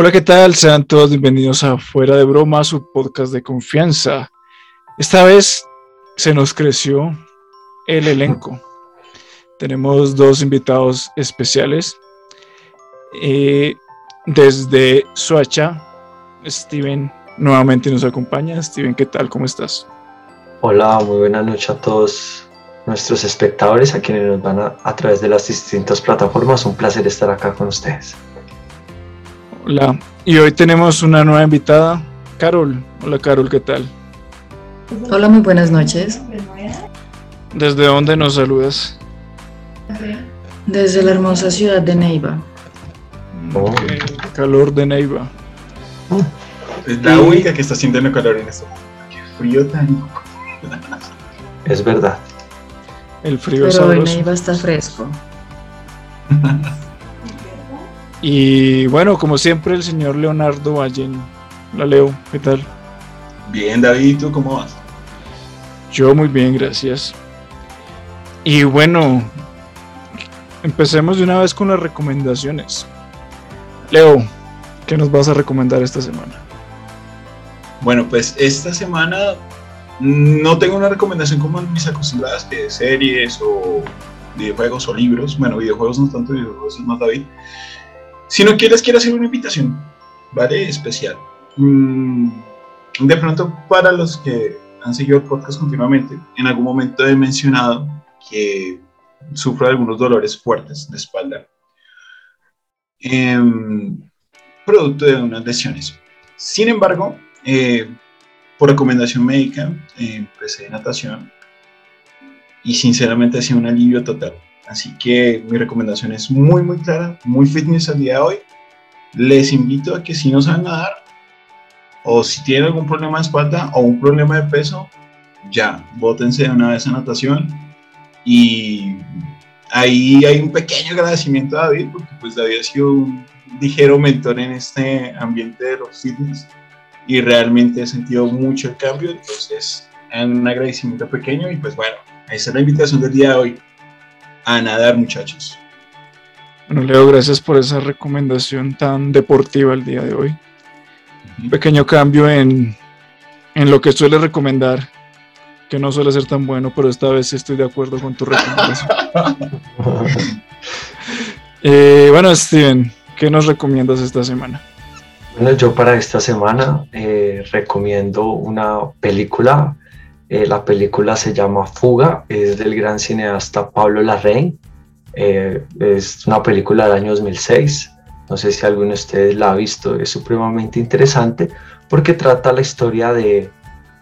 Hola, ¿qué tal? Sean todos bienvenidos a Fuera de Broma, su podcast de confianza. Esta vez se nos creció el elenco. Tenemos dos invitados especiales. Eh, desde Soacha, Steven nuevamente nos acompaña. Steven, ¿qué tal? ¿Cómo estás? Hola, muy buena noche a todos nuestros espectadores, a quienes nos van a, a través de las distintas plataformas. Un placer estar acá con ustedes. Hola, y hoy tenemos una nueva invitada, Carol. Hola Carol, ¿qué tal? Hola, muy buenas noches. ¿Desde dónde nos saludas? Desde la hermosa ciudad de Neiva. Oh. Ok, calor de Neiva. Es la única que está sintiendo calor en esto. Qué frío tan. Es verdad. El frío Pero en sabroso. Neiva está fresco. Y bueno, como siempre, el señor Leonardo Vallen. La leo, ¿qué tal? Bien, David, ¿tú cómo vas? Yo muy bien, gracias. Y bueno, empecemos de una vez con las recomendaciones. Leo, ¿qué nos vas a recomendar esta semana? Bueno, pues esta semana no tengo una recomendación como mis acostumbradas de series o videojuegos o libros. Bueno, videojuegos no tanto, videojuegos es más David. Si no quieres, quiero hacer una invitación, ¿vale? Especial. Mm, de pronto, para los que han seguido el podcast continuamente, en algún momento he mencionado que sufro algunos dolores fuertes de espalda. em, producto de unas lesiones. Sin embargo, eh, por recomendación médica, eh, empecé natación y sinceramente ha sido un alivio total. Así que mi recomendación es muy, muy clara, muy fitness al día de hoy. Les invito a que si no saben nadar o si tienen algún problema de espalda o un problema de peso, ya, bótense de una vez a natación. Y ahí hay un pequeño agradecimiento a David, porque pues David ha sido un ligero mentor en este ambiente de los fitness y realmente he sentido mucho el cambio, entonces un agradecimiento pequeño y pues bueno, esa es la invitación del día de hoy, a nadar muchachos. Bueno, Leo, gracias por esa recomendación tan deportiva el día de hoy. Un pequeño cambio en, en lo que suele recomendar, que no suele ser tan bueno, pero esta vez estoy de acuerdo con tu recomendación. Eh, bueno, Steven, ¿qué nos recomiendas esta semana? Bueno, yo para esta semana eh, recomiendo una película. Eh, la película se llama Fuga, es del gran cineasta Pablo Larraín. Eh, es una película del año 2006. No sé si alguno de ustedes la ha visto. Es supremamente interesante porque trata la historia de,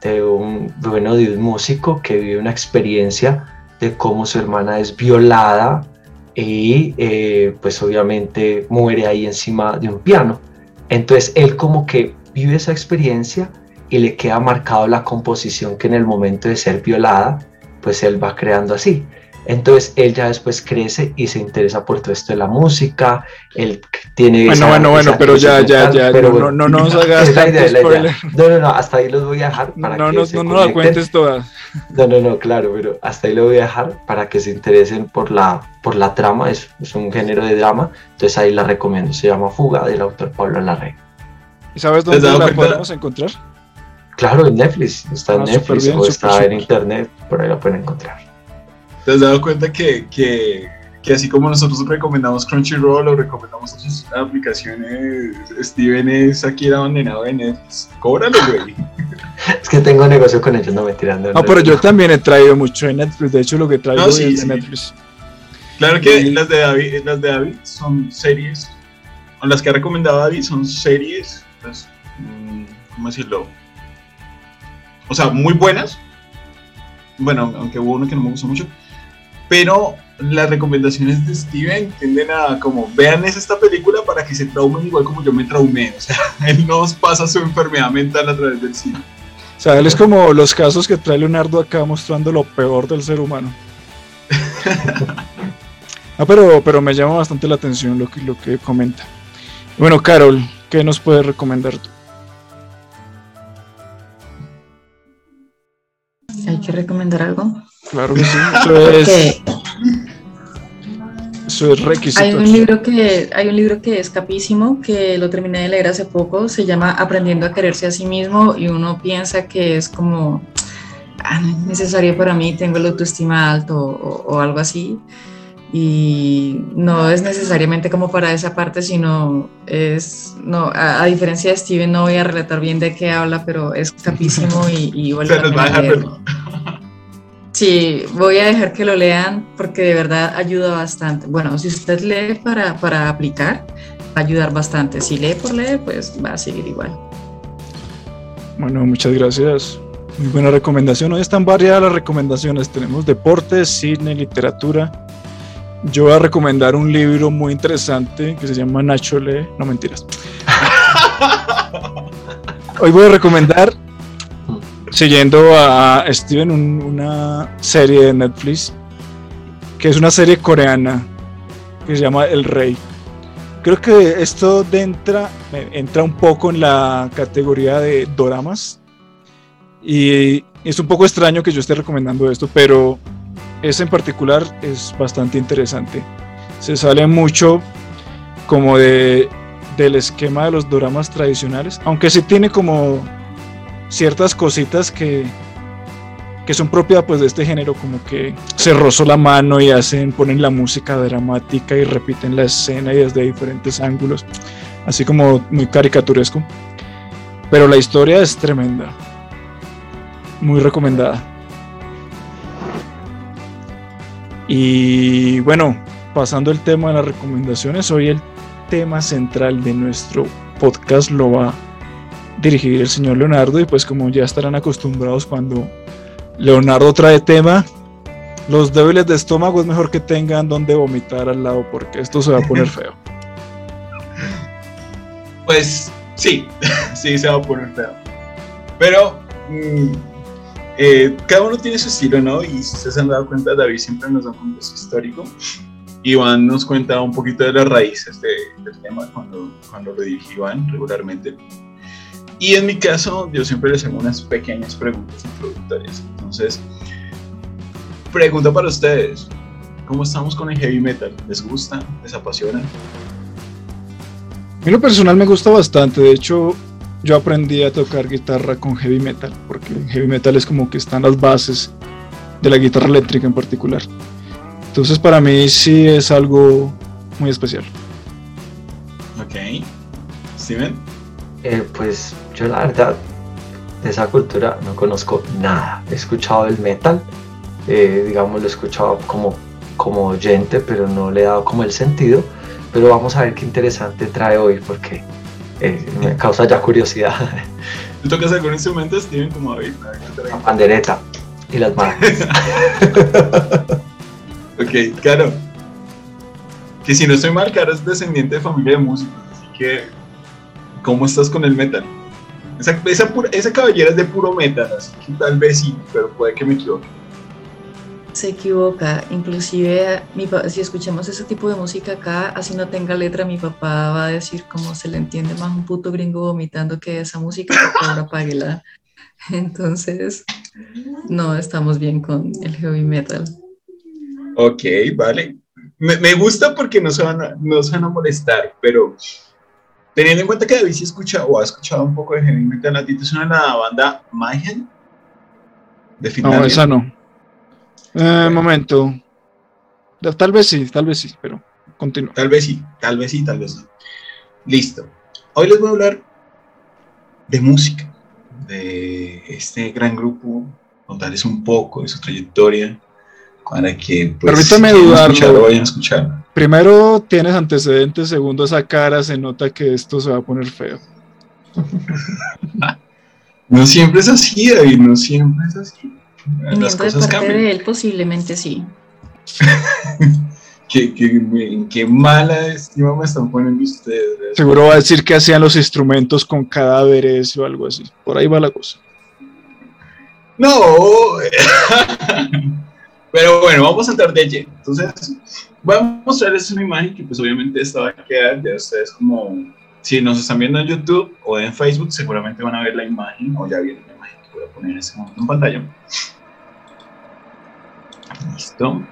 un, bueno, de un músico que vive una experiencia de cómo su hermana es violada y eh, pues obviamente muere ahí encima de un piano. Entonces él como que vive esa experiencia y le queda marcado la composición que en el momento de ser violada, pues él va creando así. Entonces él ya después crece y se interesa por todo esto de la música, él tiene... Bueno, esa- bueno, bueno, esa pero ya, ya, ya, pero no, bueno, no, no nos hagas es la idea, tanto es la idea. spoiler. No, no, no, hasta ahí los voy a dejar para No, que no, se no, no la cuentes toda. No, no, no, claro, pero hasta ahí lo voy a dejar para que se interesen por la, por la trama, es, es un género de drama, entonces ahí la recomiendo, se llama Fuga del autor Pablo Larraín. ¿Y sabes ¿Te has dónde la cuenta? podemos encontrar? Claro, en Netflix, está en Ah, Netflix bien, o está en internet, por ahí la pueden encontrar. ¿Te has dado cuenta que, que, que así como nosotros recomendamos Crunchyroll o recomendamos otras aplicaciones, Steven es aquí el abandonado de Netflix? Cóbralo, güey. Es que tengo negocio con ellos, no me tiran de No, pero yo también he traído mucho de Netflix. De hecho, lo que traigo No, sí, es de sí. Netflix. Claro que Y- las de David, las de David son series, o las que ha recomendado David son series, pues, mm, ¿cómo decirlo? O sea, muy buenas. Bueno, aunque hubo uno que no me gustó mucho. Pero las recomendaciones de Steven tienden a como, vean es esta película para que se traumen igual como yo me traumé. O sea, él nos pasa su enfermedad mental a través del cine. O sea, él es como los casos que trae Leonardo acá mostrando lo peor del ser humano. Ah, pero, pero me llama bastante la atención lo que, lo que comenta. Bueno, Carol, ¿qué nos puedes recomendar tú? ¿Hay que recomendar algo? Claro que sí. Eso es, Eso es requisito. Hay un, libro que, hay un libro que es capísimo, que lo terminé de leer hace poco, se llama Aprendiendo a quererse a sí mismo y uno piensa que es como, ah, no es necesario para mí, tengo la autoestima alto o, o algo así. Y no es necesariamente como para esa parte, sino es, no, a, a diferencia de Steven, no voy a relatar bien de qué habla, pero es capísimo y, y vale Se nos va a dejar leerlo. Sí, voy a dejar que lo lean porque de verdad ayuda bastante. Bueno, si usted lee para, para aplicar, va a ayudar bastante. Si lee por leer, pues va a seguir igual. Bueno, muchas gracias. Muy buena recomendación. Hoy están variadas las recomendaciones. Tenemos deportes, cine, literatura. Yo voy a recomendar un libro muy interesante que se llama Nacho Lee. No mentiras. Hoy voy a recomendar, siguiendo a Steven, un- una serie de Netflix, que es una serie coreana que se llama El Rey. Creo que esto de entra, entra un poco en la categoría de doramas. Y es un poco extraño que yo esté recomendando esto, pero ese en particular es bastante interesante. Se sale mucho como de, del esquema de los doramas tradicionales, aunque sí tiene como ciertas cositas que, que son propias pues de este género, como que se rozó la mano y hacen, ponen la música dramática y repiten la escena y desde diferentes ángulos, así como muy caricaturesco. Pero la historia es tremenda, muy recomendada. Y bueno, pasando el tema de las recomendaciones, hoy el tema central de nuestro podcast lo va a dirigir el señor Leonardo y pues como ya estarán acostumbrados cuando Leonardo trae tema, los débiles de estómago es mejor que tengan donde vomitar al lado porque esto se va a poner feo. Pues sí, sí se va a poner feo. Pero mm, eh, cada uno tiene su estilo, ¿no? Y si ustedes han dado cuenta, David siempre nos da un contexto histórico. Iván nos cuenta un poquito de las raíces de- del tema cuando, cuando lo dirige Iván regularmente. Y en mi caso, yo siempre les hago unas pequeñas preguntas introductorias. Entonces, pregunta para ustedes. ¿Cómo estamos con el heavy metal? ¿Les gusta? ¿Les apasiona? A mí lo personal me gusta bastante, de hecho yo aprendí a tocar guitarra con heavy metal, porque en heavy metal es como que están las bases de la guitarra eléctrica en particular. Entonces para mí sí es algo muy especial. Ok. Steven. Eh, pues yo la verdad de esa cultura no conozco nada. He escuchado el metal, eh, digamos lo he escuchado como, como oyente, pero no le he dado como el sentido. Pero vamos a ver qué interesante trae hoy porque eh, me causa ya curiosidad. ¿Tú tocas algún instrumento, Steven, como David? A ver, ¿qué La pandereta y las manos. ok, claro. Que si no estoy mal, Caro es descendiente de familia de músicos, así que ¿cómo estás con el metal? Esa, esa, pura- esa cabellera es de puro metal, así que tal vez sí, pero puede que me equivoque. Se equivoca, inclusive mi si escuchamos ese tipo de música acá, así no tenga letra, mi papá va a decir cómo se le entiende más un puto gringo vomitando que esa música, favor apáguela. Entonces, no estamos bien con el heavy metal. Ok, vale. Me, me gusta porque no se, van a, no se van a molestar, pero teniendo en cuenta que David sí escucha o ha escuchado un poco de heavy metal, ¿a ti te suena la banda Mayhem? De Finlandia. No, esa no. Eh, momento. Tal vez sí, tal vez sí, pero continúa. Tal vez sí, tal vez sí, tal vez no. Listo. Hoy les voy a hablar de música, de este gran grupo, contarles un poco de su trayectoria, para que, pues, Permítame si dudarlo. escucharlo, vayan a escuchar. Primero tienes antecedentes, segundo esa cara se nota que esto se va a poner feo. No siempre es así, David, no siempre es así. Viniendo Las de cosas parte cambian. de él, posiblemente sí. ¿Qué, qué, qué mala estima me están poniendo ustedes. ¿verdad? Seguro va a decir que hacían los instrumentos con cadáveres o algo así. Por ahí va la cosa. No. Pero bueno, vamos a entrar de lleno. Entonces, voy a mostrarles una imagen que pues obviamente esta va a quedar de ustedes como... Si nos están viendo en YouTube o en Facebook, seguramente van a ver la imagen o ya vieron la imagen que voy a poner en este momento en pantalla. Listo.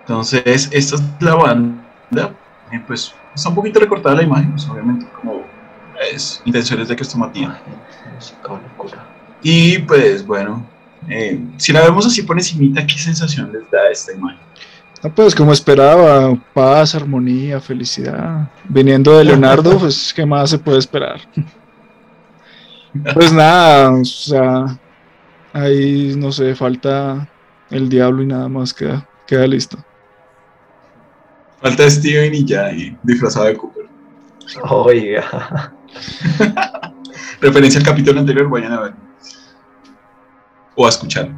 Entonces, esta es la banda. Eh, pues está un poquito recortada la imagen, pues, obviamente, como es intenciones de que esto Matías. Y pues bueno, eh, si la vemos así por encimita, ¿qué sensación les da esta imagen? pues como esperaba, paz, armonía, felicidad. Viniendo de Leonardo, pues ¿qué más se puede esperar? Pues nada, o sea, ahí no sé, falta el diablo y nada más queda, queda listo. Falta Steven y ya, y disfrazado de Cooper. Oiga. Referencia al capítulo anterior, vayan a ver. O a escuchar.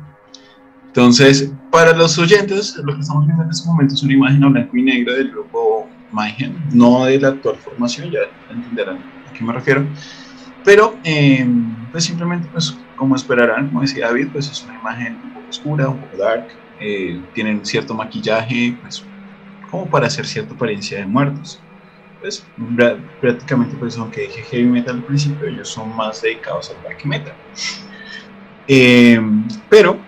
Entonces, para los oyentes, lo que estamos viendo en este momento es una imagen a blanco y negro del grupo Mayhem, no de la actual formación, ya entenderán a qué me refiero. Pero, eh, pues simplemente, pues como esperarán, como decía David, pues es una imagen un poco oscura, un poco dark, eh, tienen cierto maquillaje, pues como para hacer cierta apariencia de muertos. Pues prácticamente, pues aunque dije heavy metal al principio, ellos son más dedicados al black metal. Eh, pero,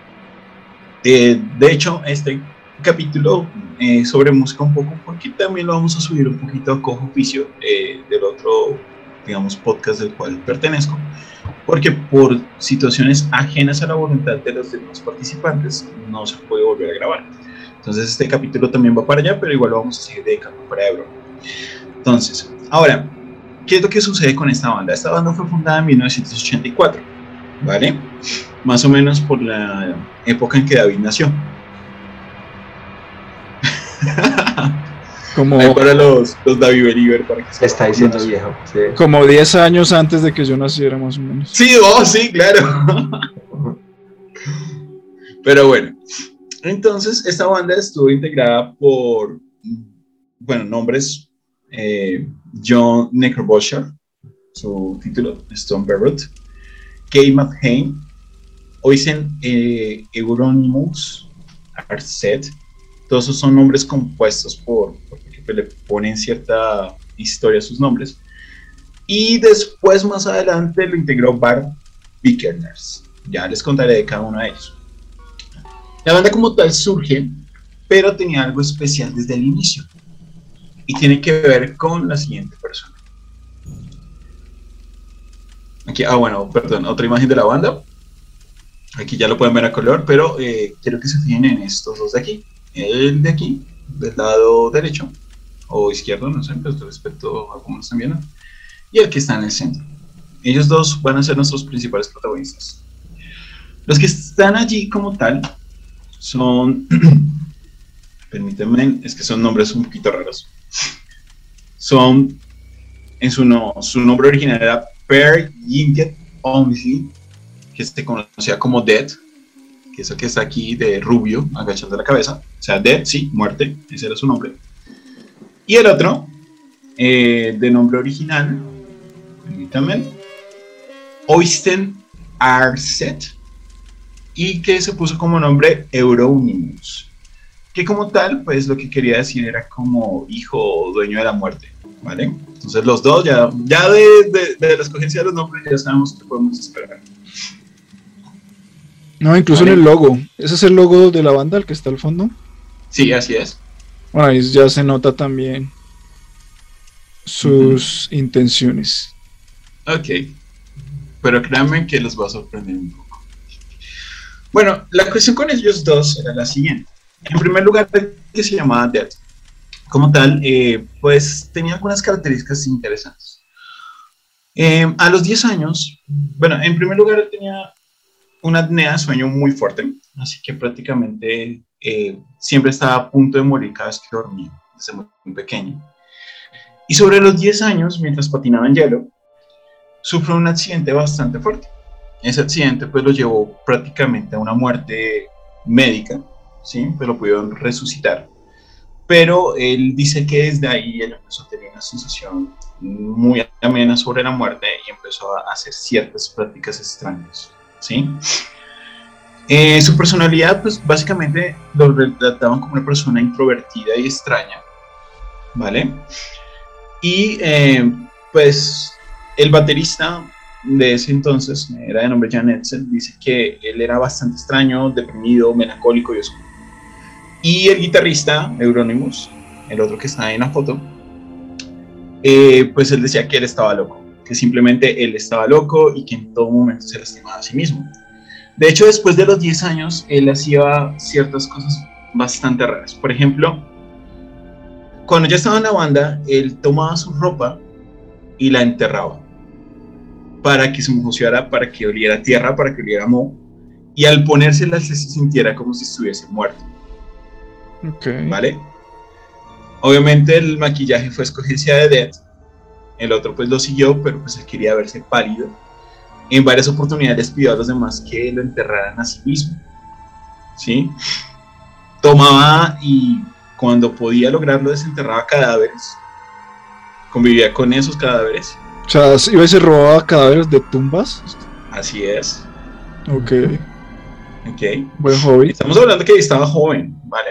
eh, de hecho, este capítulo eh, sobre música un poco, porque también lo vamos a subir un poquito a cojo oficio del otro, digamos, podcast del cual pertenezco, porque por situaciones ajenas a la voluntad de los demás participantes no se puede volver a grabar. Entonces este capítulo también va para allá, pero igual lo vamos a seguir dedicando para Ebro. Entonces, ahora, ¿qué es lo que sucede con esta banda? Esta banda fue fundada en 1984, ¿vale? Más o menos por la época en que David nació. Como, para los, los David Beliver, para que se está diciendo viejo. Como 10 años antes de que yo naciera, más o menos. Sí, oh, sí, claro. Pero bueno, entonces, esta banda estuvo integrada por, bueno, nombres, eh, John Necrobosher, su título, Stone Barrett, Kay McHane, Oisen eh, Euronymous, Arset, todos esos son nombres compuestos por, le ponen cierta historia a sus nombres. Y después, más adelante, lo integró Bar Vickerners. Ya les contaré de cada uno de ellos. La banda como tal surge, pero tenía algo especial desde el inicio. Y tiene que ver con la siguiente persona. Aquí, ah, bueno, perdón, otra imagen de la banda. Aquí ya lo pueden ver a color, pero eh, quiero que se fijen en estos dos de aquí. El de aquí, del lado derecho, o izquierdo, no sé, pero respecto a están viendo. Y el que está en el centro. Ellos dos van a ser nuestros principales protagonistas. Los que están allí como tal son, permítanme, es que son nombres un poquito raros. Son, en su, no, su nombre original era Per Yinket Omsi, que se conocía como Dead, que es el que está aquí de rubio, agachando la cabeza. O sea, Dead, sí, muerte, ese era su nombre. Y el otro, eh, de nombre original, permítanme, Oysten Arset, y que se puso como nombre Euronymous, que como tal, pues lo que quería decir era como hijo o dueño de la muerte, ¿vale? Entonces los dos, ya, ya de, de, la escogencia de los nombres, ya sabemos que podemos esperar. No, incluso en el logo. ¿Ese es el logo de la banda, el que está al fondo? Sí, así es. Bueno, ahí ya se nota también sus intenciones. Ok. Pero créanme que los va a sorprender un poco. Bueno, la cuestión con ellos dos era la siguiente. En primer lugar, que se llamaba Dead. Como tal, eh, pues tenía algunas características interesantes. Eh, a los 10 años, bueno, en primer lugar tenía una apnea de sueño muy fuerte, así que prácticamente eh, siempre estaba a punto de morir cada vez que dormía, desde muy, pequeño. Y sobre los 10 años, mientras patinaba en hielo, sufrió un accidente bastante fuerte. Ese accidente pues lo llevó prácticamente a una muerte médica, ¿sí? Pues lo pudieron resucitar. Pero él dice que desde ahí él empezó a tener una sensación muy amena sobre la muerte y empezó a hacer ciertas prácticas extrañas, ¿sí? Eh, su personalidad, pues básicamente lo retrataban como una persona introvertida y extraña, ¿vale? Y eh, pues el baterista de ese entonces, era de nombre Jan Edsel, dice que él era bastante extraño, deprimido, melancólico y oscuro. Y el guitarrista, Euronymous, el otro que está en la foto, eh, pues él decía que él estaba loco, que simplemente él estaba loco y que en todo momento se lastimaba a sí mismo. De hecho, después de los 10 años, él hacía ciertas cosas bastante raras. Por ejemplo, cuando ya estaba en la banda, él tomaba su ropa y la enterraba para que se mojara, para que oliera tierra, para que oliera moho, y al ponérsela se sintiera como si estuviese muerto. ¿Vale? Obviamente el maquillaje fue escogencia de Dead, el otro pues lo siguió, pero pues él quería verse pálido. En varias oportunidades pidió a los demás que lo enterraran a sí mismo. ¿Sí? Tomaba y cuando podía lograrlo desenterraba cadáveres. Convivía con esos cadáveres. O sea, iba y se robaba cadáveres de tumbas. Así es. Ok. Ok. Buen hobby. Estamos hablando que estaba joven, vale.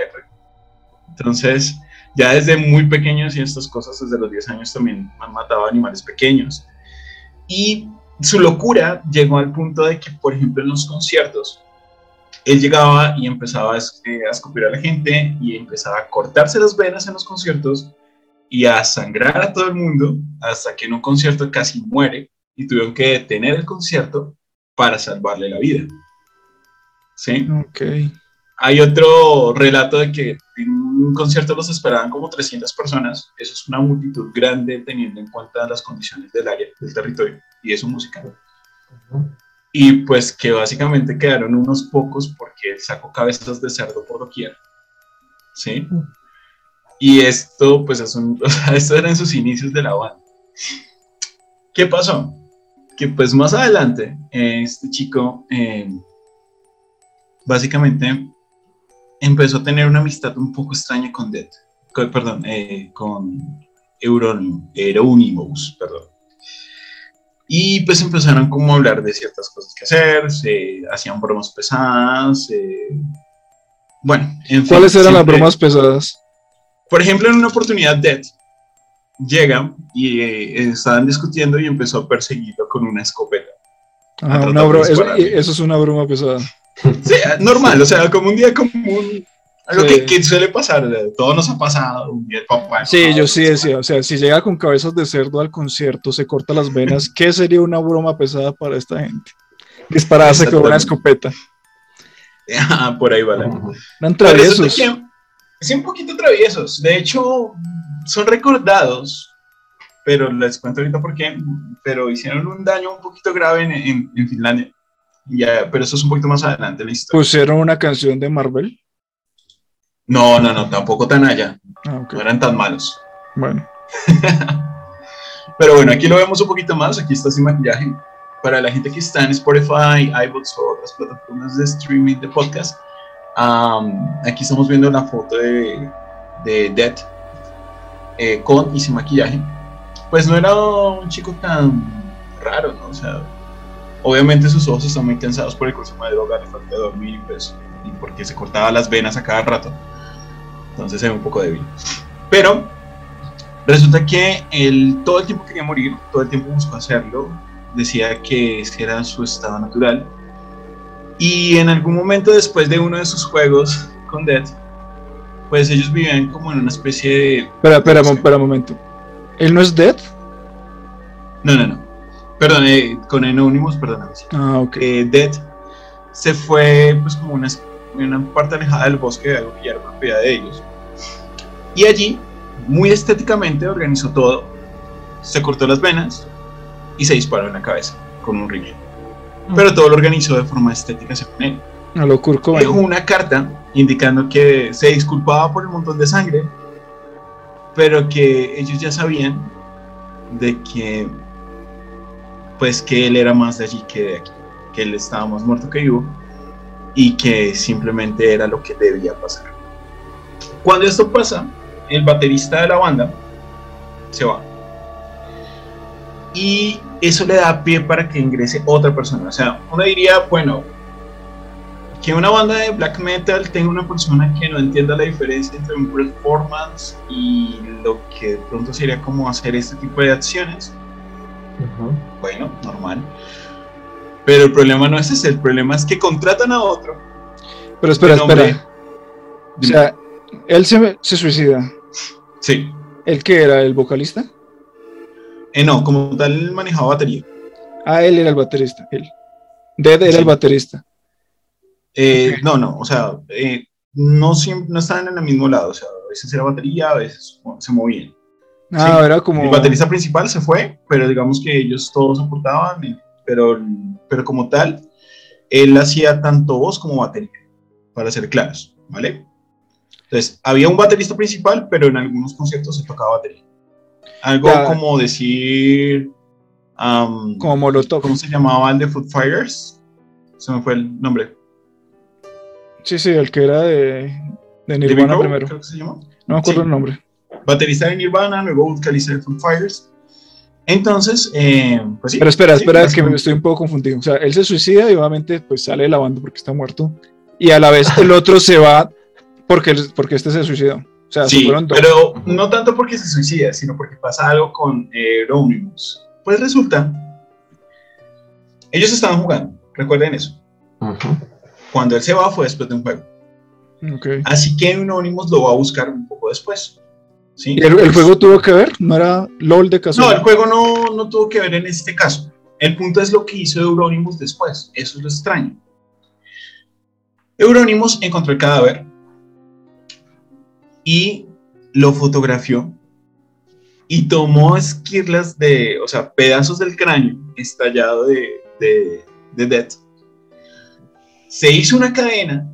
Entonces, ya desde muy pequeños y estas cosas, desde los 10 años también han matado animales pequeños. Y su locura llegó al punto de que, por ejemplo, en los conciertos, él llegaba y empezaba a, escupir a la gente y empezaba a cortarse las venas en los conciertos y a sangrar a todo el mundo hasta que en un concierto casi muere y tuvieron que detener el concierto para salvarle la vida. ¿Sí? Ok. Hay otro relato de que en un concierto los esperaban como 300 personas. Eso es una multitud grande teniendo en cuenta las condiciones del área, del territorio y de su música. Y pues que básicamente quedaron unos pocos porque sacó cabezas de cerdo por doquier. ¿Sí? Y esto, pues, es un, o sea, esto era en sus inicios de la banda. ¿Qué pasó? Que pues más adelante, este chico, eh, básicamente, empezó a tener una amistad un poco extraña con Dead, perdón, eh, con Euronymous, perdón. Y pues empezaron como a hablar de ciertas cosas que hacer, se hacían bromas pesadas, eh, bueno, en ¿Cuáles eran las bromas pesadas? Por ejemplo, en una oportunidad Dead llega y eh, estaban discutiendo y empezó a perseguirlo con una escopeta. Ah, eso, es una broma pesada. Sí, normal, o sea, como un día común. Algo que, suele pasar, todo nos ha pasado. Un día el papá. Sí, yo sí decía, o sea, si llega con cabezas de cerdo al concierto, se corta las venas, ¿qué sería una broma pesada para esta gente? Dispararse con una escopeta. Ah, por ahí vale. Eran traviesos. Sí, un poquito traviesos. De hecho, son recordados, pero les cuento ahorita por qué. Pero hicieron un daño un poquito grave en, en Finlandia. Ya, pero eso es un poquito más adelante listo. ¿Pusieron una canción de Marvel? No, no, no, tampoco tan allá. Ah, no eran tan malos. Bueno. pero bueno, aquí lo vemos un poquito más. Aquí está sin maquillaje. Para la gente que está en Spotify, iBooks o otras plataformas de streaming de podcast, aquí estamos viendo la foto de, de Dead eh, con y sin maquillaje. Pues no era un chico tan raro, ¿no? O sea, Obviamente sus ojos están muy cansados por el consumo de droga, le falta dormir pues, y porque se cortaba las venas a cada rato. Entonces era un poco débil. Pero resulta que él todo el tiempo quería morir, todo el tiempo buscó hacerlo, decía que ese era su estado natural. Y en algún momento después de uno de sus juegos con Dead, pues ellos vivían como en una especie de... Espera, espera, espera un momento. ¿Él no es Dead? No, no, no. Perdón, eh, con Anonymous, perdón. Ah, ok. Eh, Dead se fue pues como una, una parte alejada del bosque, algo que ya era propiedad de ellos. Y allí, muy estéticamente, organizó todo. Se cortó las venas y se disparó en la cabeza con un rifle. Mm. Pero todo lo organizó de forma estética según él. A lo curco, Dejó una carta indicando que se disculpaba por el montón de sangre, pero que ellos ya sabían de que pues que él era más de allí que de aquí, que él estaba más muerto que vivo y que simplemente era lo que debía pasar. Cuando esto pasa, el baterista de la banda se va. Y eso le da pie para que ingrese otra persona. O sea, uno diría, bueno, que una banda de black metal tenga una persona que no entienda la diferencia entre un performance y lo que de pronto sería como hacer este tipo de acciones bueno, normal. Pero el problema no es ese, el problema es que contratan a otro. Pero espera, espera. O sea, Él se, se suicida. Sí. ¿El que era? ¿El vocalista? Eh, no, como tal manejaba batería. Ah, él era el baterista. Él. Dead era Sí. el baterista. Eh, No, no, o sea, eh, no, no estaban en el mismo lado. O sea, a veces era batería, a veces se movían. Ah, Sí. era como. El baterista principal se fue, pero digamos que ellos todos aportaban, eh, pero, pero como tal, él hacía tanto voz como batería, para ser claros, ¿vale? Entonces, había un baterista principal, pero en algunos conciertos se tocaba batería. Algo Ya. como decir, am, Como Molotov. ¿cómo se llamaba el de Food Fighters? Se me fue el nombre. Sí, sí, el que era de, de Nirvana primero. creo que se llama. No me acuerdo Sí. el nombre. Baterista de Nirvana, luego vocalista de Food Fighters. Entonces, eh, pues sí. Pero espera, sí, espera, que me estoy un poco confundido. O sea, él se suicida y obviamente pues sale de la banda porque está muerto. Y a la vez el otro se va porque, porque este se suicidó. O sea, se Sí, pero no tanto porque se suicida, sino porque pasa algo con eh. Pues resulta, ellos estaban jugando, recuerden eso. Ujú. Cuando él se va fue después de un juego. Ok. Así que Euronymous lo va a buscar un poco después. ¿Sí? ¿Y el, el juego tuvo que ver? ¿No era LOL de No, casualidad? el juego no, no tuvo que ver en este caso. El punto es lo que hizo Euronymous después. Eso es lo extraño. Euronymous encontró el cadáver y lo fotografió y tomó esquirlas de, o sea, pedazos del cráneo estallado de, de, de Death. Se hizo una cadena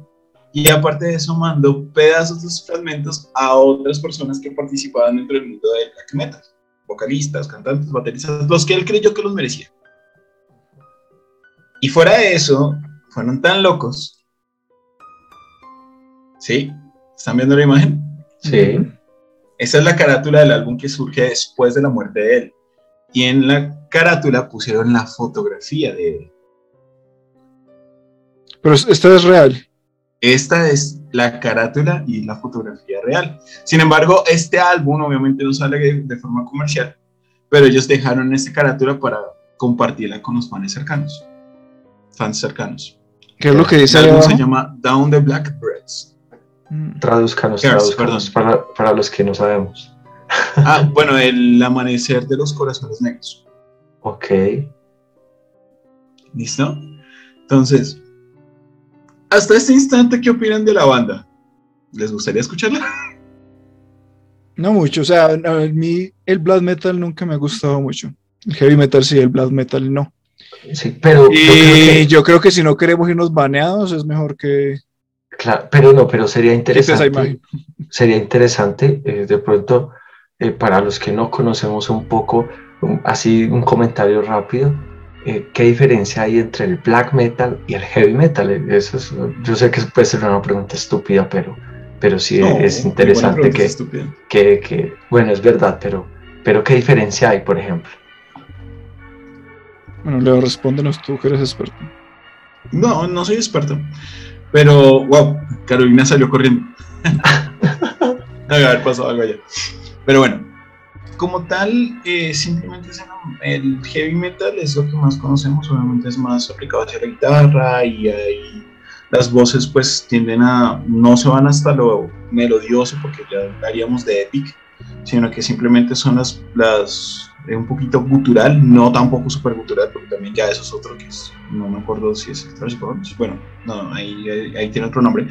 y aparte de eso mandó pedazos de esos fragmentos a otras personas que participaban dentro del mundo del black metal vocalistas, cantantes, bateristas, los que él creyó que los merecía. Y fuera de eso, fueron tan locos. ¿Sí? ¿Están viendo la imagen? Sí. Esa es la carátula del álbum que surge después de la muerte de él. Y en la carátula pusieron la fotografía de él. Pero es- esta es real. Esta es la carátula y la fotografía real. Sin embargo, este álbum obviamente no sale de, de forma comercial, pero ellos dejaron esta carátula para compartirla con los fans cercanos. Fans cercanos. ¿Qué es lo que dice El álbum se llama Down the Black Breads. Mm. Traduzcanos, Girls, traduzcanos para, para los que no sabemos. Ah, bueno, el amanecer de los corazones negros. Ok. ¿Listo? Entonces, hasta este instante, ¿qué opinan de la banda? ¿Les gustaría escucharla? No mucho. O sea, a mí el black metal nunca me ha gustado mucho. El heavy metal sí, el black metal no. Sí, pero yo creo Y que- yo creo que si no queremos irnos baneados, es mejor que Claro, pero no, pero sería interesante. Sería interesante, eh, de pronto, eh, para los que no conocemos un poco, un- así un comentario rápido, eh, ¿qué diferencia hay entre el black metal y el heavy metal? Eh, Eso es, yo sé que puede ser una pregunta estúpida, pero, pero sí No, es interesante que, que- bueno, es verdad, pero, pero ¿qué diferencia hay, por ejemplo? Bueno, Leo, respóndenos tú que eres experto. No, no soy experto. Pero, wow, Carolina salió corriendo. Debe haber pasado algo allá. Pero bueno, como tal, eh, simplemente el, heavy metal es lo que más conocemos, obviamente es más aplicado hacia la guitarra y ahí las voces pues tienden a, no se van hasta lo melodioso porque ya haríamos de epic, sino que simplemente son las, las eh, un poquito gutural, no tampoco super gutural, porque también ya eso es otro que es, no me acuerdo si es bueno, no, ahí, ahí, ahí tiene otro nombre,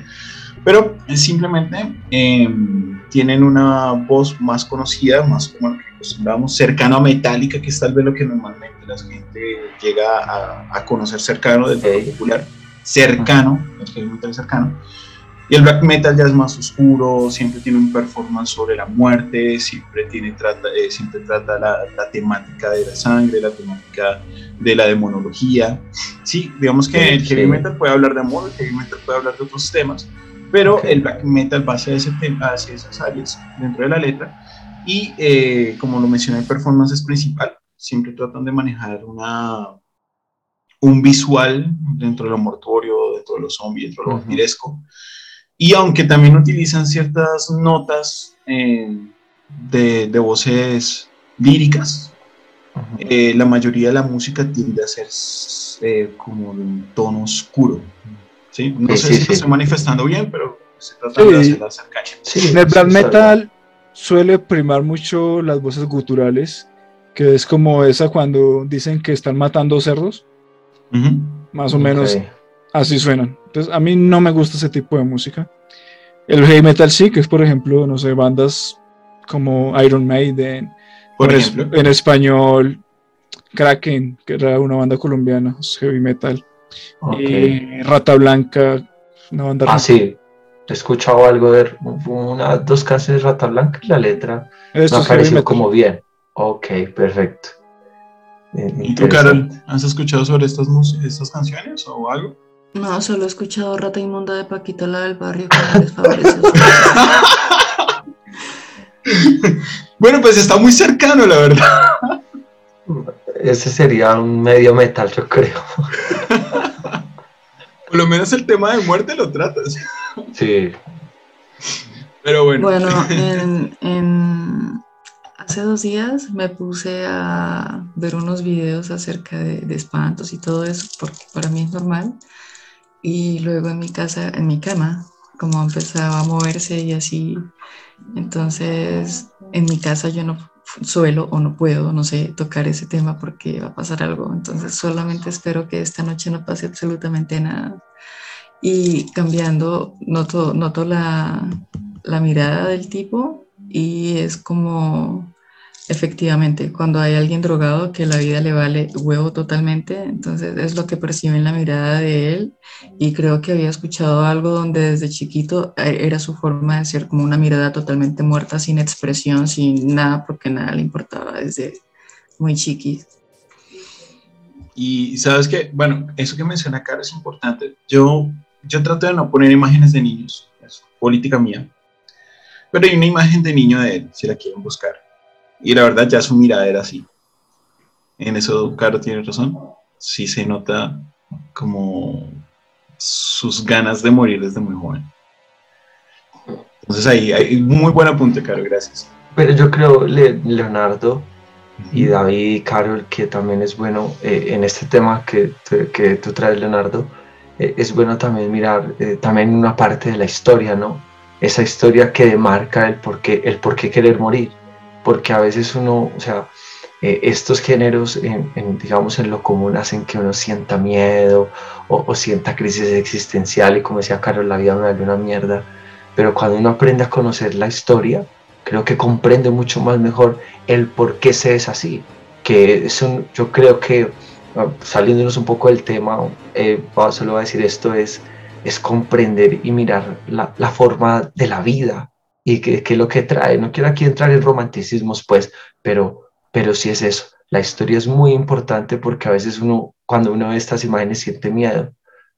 pero simplemente eh, tienen una voz más conocida, más como lo que acostumbramos, cercano a metálica, que es tal vez lo que normalmente la gente llega a, a conocer cercano del rock Ok. popular, cercano, el heavy metal cercano. Y el black metal ya es más oscuro, siempre tiene un performance sobre la muerte, siempre, tiene, trata, eh, siempre trata la, la, temática de la sangre, la temática de la demonología. Sí, digamos que el heavy metal puede hablar de amor, el heavy metal puede hablar de otros temas, pero el black metal va hacia, ese hacia esas áreas dentro de la letra. Y eh, como lo mencioné, el performance es principal. Siempre tratan de manejar una, un visual dentro de lo mortuorio, dentro de lo zombie, dentro de lo vampiresco. Y aunque también utilizan ciertas notas eh, de, de voces líricas, Ujú. eh, la mayoría de la música tiende a ser eh, como de un tono oscuro. ¿Sí? No Sí, sé sí, si sí. lo estoy manifestando bien, pero Estoy tratando de hacerla cercana. Sí, En el black metal suele primar mucho las voces guturales, que es como esa cuando dicen que están matando cerdos, más o menos así suenan. Entonces, a mí no me gusta ese tipo de música. El heavy metal sí, que es por ejemplo, no sé, bandas como Iron Maiden, Por en, es- ejemplo. en español, Kraken, que era una banda colombiana, es heavy metal, Y Rata Blanca, una banda Ah, rock. sí. He escuchado algo de una, dos canciones de Rata Blanca y la letra Esto me ha parecido como bien. Ok, perfecto. Eh, ¿Y tú. Carol, has escuchado sobre estas, estas canciones o algo? No, solo he escuchado Rata Inmunda de Paquita, la del barrio, que les favorece. Bueno, pues está muy cercano, la verdad. Ese sería un medio metal, yo creo. Por lo menos el tema de muerte lo tratas. Sí. Pero bueno. Bueno, en, en- hace dos días me puse a ver unos videos acerca de, de espantos y todo eso, porque para mí es normal. Y luego en mi casa, en mi cama, como empezaba a moverse y así, entonces en mi casa yo no suelo o no puedo, no sé, tocar ese tema porque va a pasar algo. Entonces solamente espero que esta noche no pase absolutamente nada. Y cambiando, noto, noto la, la mirada del tipo y es como efectivamente cuando hay alguien drogado que la vida le vale huevo totalmente, entonces es lo que percibe en la mirada de él y creo que había escuchado algo donde desde chiquito eh, era su forma de ser como una mirada totalmente muerta, sin expresión, sin nada, porque nada le importaba desde muy chiquis. Y sabes que, bueno, eso que menciona Caro es importante. Yo, yo trato de no poner imágenes de niños, es política mía. Pero hay una imagen de niño de él, si la quieren buscar. Y la verdad, ya su mirada era así. En eso, Caro tiene razón. Sí se nota como sus ganas de morir desde muy joven. Entonces ahí, hay muy buen apunte, Caro, gracias. Pero yo creo, Le- Leonardo y David y Carol, que también es bueno eh, en este tema que, te- que tú traes, Leonardo, eh, es bueno también mirar eh, también una parte de la historia, ¿no? Esa historia que demarca el por qué, el por qué querer morir. Porque a veces uno, o sea, eh, estos géneros, en, digamos, en lo común hacen que uno sienta miedo o, sienta crisis existencial y como decía Carol, la vida me vale una mierda. Pero cuando uno aprende a conocer la historia, creo que comprende mucho más mejor el por qué se es así. Que es un- yo creo que, ah, saliéndonos un poco del tema, eh, solo voy a decir esto, es, es comprender y mirar la, la forma de la vida y qué es lo que trae. No quiero aquí entrar en romanticismos, pues, pero, pero sí es eso. La historia es muy importante porque a veces uno, cuando uno ve estas imágenes, siente miedo.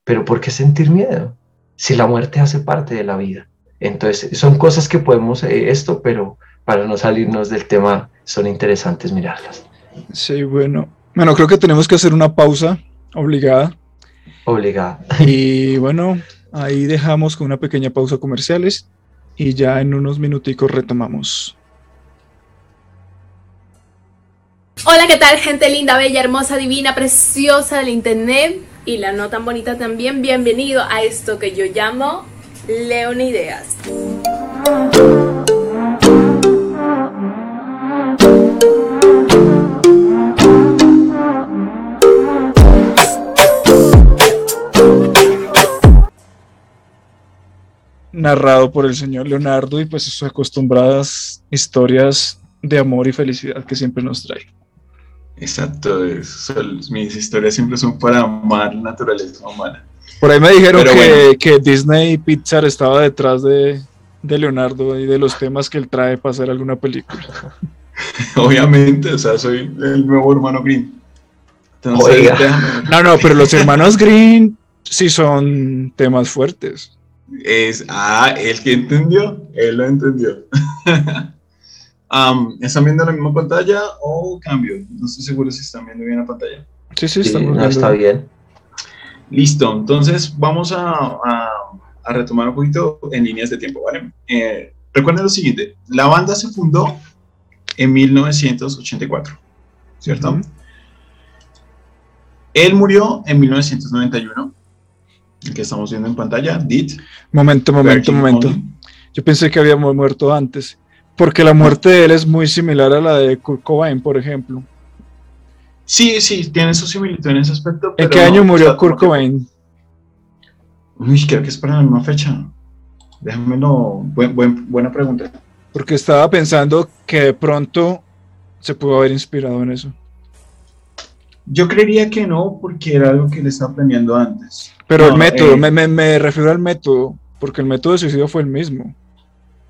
Pero ¿por qué sentir miedo? Si la muerte hace parte de la vida. Entonces, son cosas que podemos, eh, esto, pero para no salirnos del tema, son interesantes mirarlas. Sí, bueno. Bueno, creo que tenemos que hacer una pausa obligada. Obligada. Y bueno, ahí dejamos con una pequeña pausa comerciales y ya en unos minuticos retomamos. Hola, ¿qué tal, gente linda, bella, hermosa, divina, preciosa del internet y la no tan bonita también? Bienvenido a esto que yo llamo Leonideas. Narrado por el señor Leonardo y pues sus acostumbradas historias de amor y felicidad que siempre nos trae. Exacto, son- mis historias siempre son para amar la naturaleza humana. Por ahí me dijeron que, bueno. que Disney Pixar estaba detrás de, de Leonardo y de los temas que él trae para hacer alguna película. Obviamente, o sea, soy el nuevo hermano Green. Entonces, Oiga. No, no, pero los hermanos Green sí son temas fuertes. Es, ah, él que entendió, él lo entendió. ¿Están viendo la misma pantalla o cambio? No estoy seguro si están viendo bien la pantalla. Sí, sí, no, está bien. Listo, entonces vamos a, a- a retomar un poquito en líneas de tiempo, ¿vale? Eh, recuerden lo siguiente, la banda se fundó en 1984, ¿cierto? Él murió en 1991 el que estamos viendo en pantalla, Did. Momento, momento, momento. Yo pensé que había mu- muerto antes. Porque la muerte de él es muy similar a la de Kurt Cobain, por ejemplo. Sí, sí, tiene su similitud en ese aspecto. ¿En qué año no, murió o sea, Kurt Cobain? Uy, creo que es para la misma fecha. Déjamelo. Buen- buen- buena pregunta. Porque estaba pensando que de pronto se pudo haber inspirado en eso. Yo creería que no, porque era algo que le estaba planeando antes. Pero el método, eh, me, me- me refiero al método, porque el método de suicidio fue el mismo.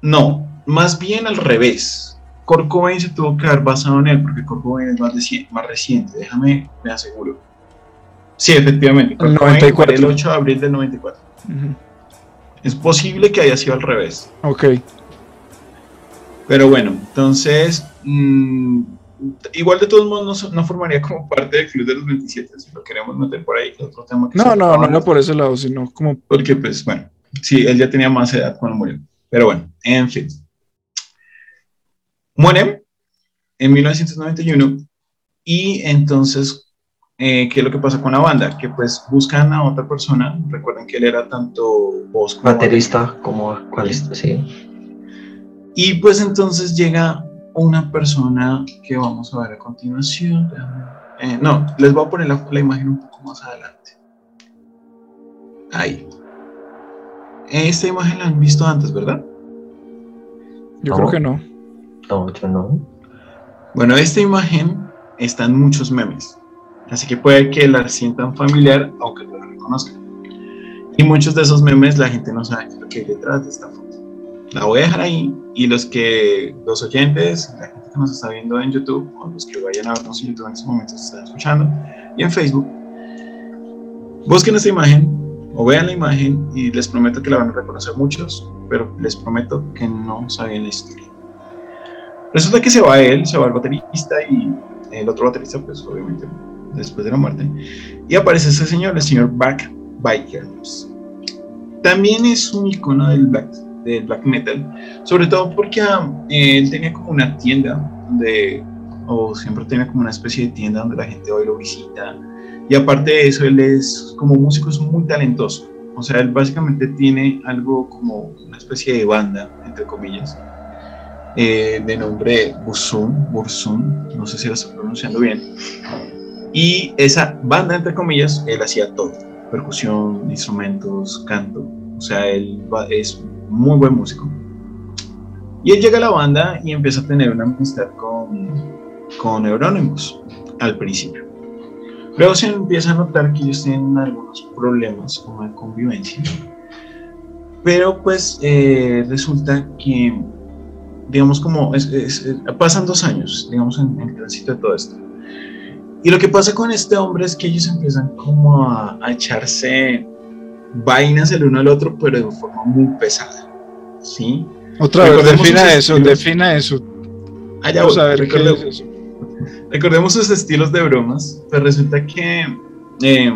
No, más bien al revés. Kurt Cobain se tuvo que haber basado en él, porque Kurt Cobain es más, más reciente. Déjame, me aseguro. Sí, efectivamente. Kurt El Cobain 94. fue el 8 de abril del 94. Ujú. Es posible que haya sido al revés. Ok. Pero bueno, entonces, mm, igual de todos modos no, no formaría como parte del Club de los 27, si lo queremos meter por ahí, otro tema que No, no, no antes, por ese lado, sino como Porque pues bueno, sí, él ya tenía más edad cuando murió. Pero bueno, en fin. Muere en 1991 y entonces, eh, ¿qué es lo que pasa con la banda? Que pues buscan a otra persona, recuerden que él era tanto voz como Baterista, como cualista, sí. Y pues entonces llega una persona que vamos a ver a continuación. eh, no, les voy a poner la, la imagen un poco más adelante. Ahí. Esta imagen la han visto antes, ¿verdad? yo No. creo que no. No, yo no. Bueno, esta imagen está en muchos memes. Así que puede que la sientan familiar, aunque no la reconozcan. Y muchos de esos memes la gente no sabe qué es lo que hay detrás de esta foto. La voy a dejar ahí y los que, los oyentes, la gente que nos está viendo en YouTube, o los que vayan a vernos en YouTube en este momento, se están escuchando, y en Facebook, busquen esta imagen o vean la imagen y les prometo que la van a reconocer muchos, pero les prometo que no saben la historia. Resulta que se va él, se va el baterista y el otro baterista, pues obviamente después de la muerte, y aparece ese señor, el señor Mark Bikers. También es un icono del black, del black metal, sobre todo porque ah, él tenía como una tienda donde, o siempre tenía como una especie de tienda donde la gente hoy lo visita, y aparte de eso, él es como músico, es muy talentoso. O sea, él básicamente tiene algo como una especie de banda, entre comillas, eh, de nombre Burzum, Burzum, no sé si lo estoy pronunciando bien. Y esa banda, entre comillas, él hacía todo, percusión, instrumentos, canto. O sea, él es muy buen músico. Y él llega a la banda y empieza a tener una amistad con, con Euronymous al principio. Luego se empieza a notar que ellos tienen algunos problemas como de convivencia. Pero pues eh, resulta que, digamos como, es- pasan dos años, digamos, en, el tránsito de todo esto. Y lo que pasa con este hombre es que ellos empiezan como a echarse vainas el uno al otro, pero de forma muy pesada. ¿Sí? Otra vez, Recordemos defina eso, estilos. defina eso. Allá Vamos voy, a ver qué recordemos- es eso. Recordemos sus estilos de bromas, pues resulta que eh,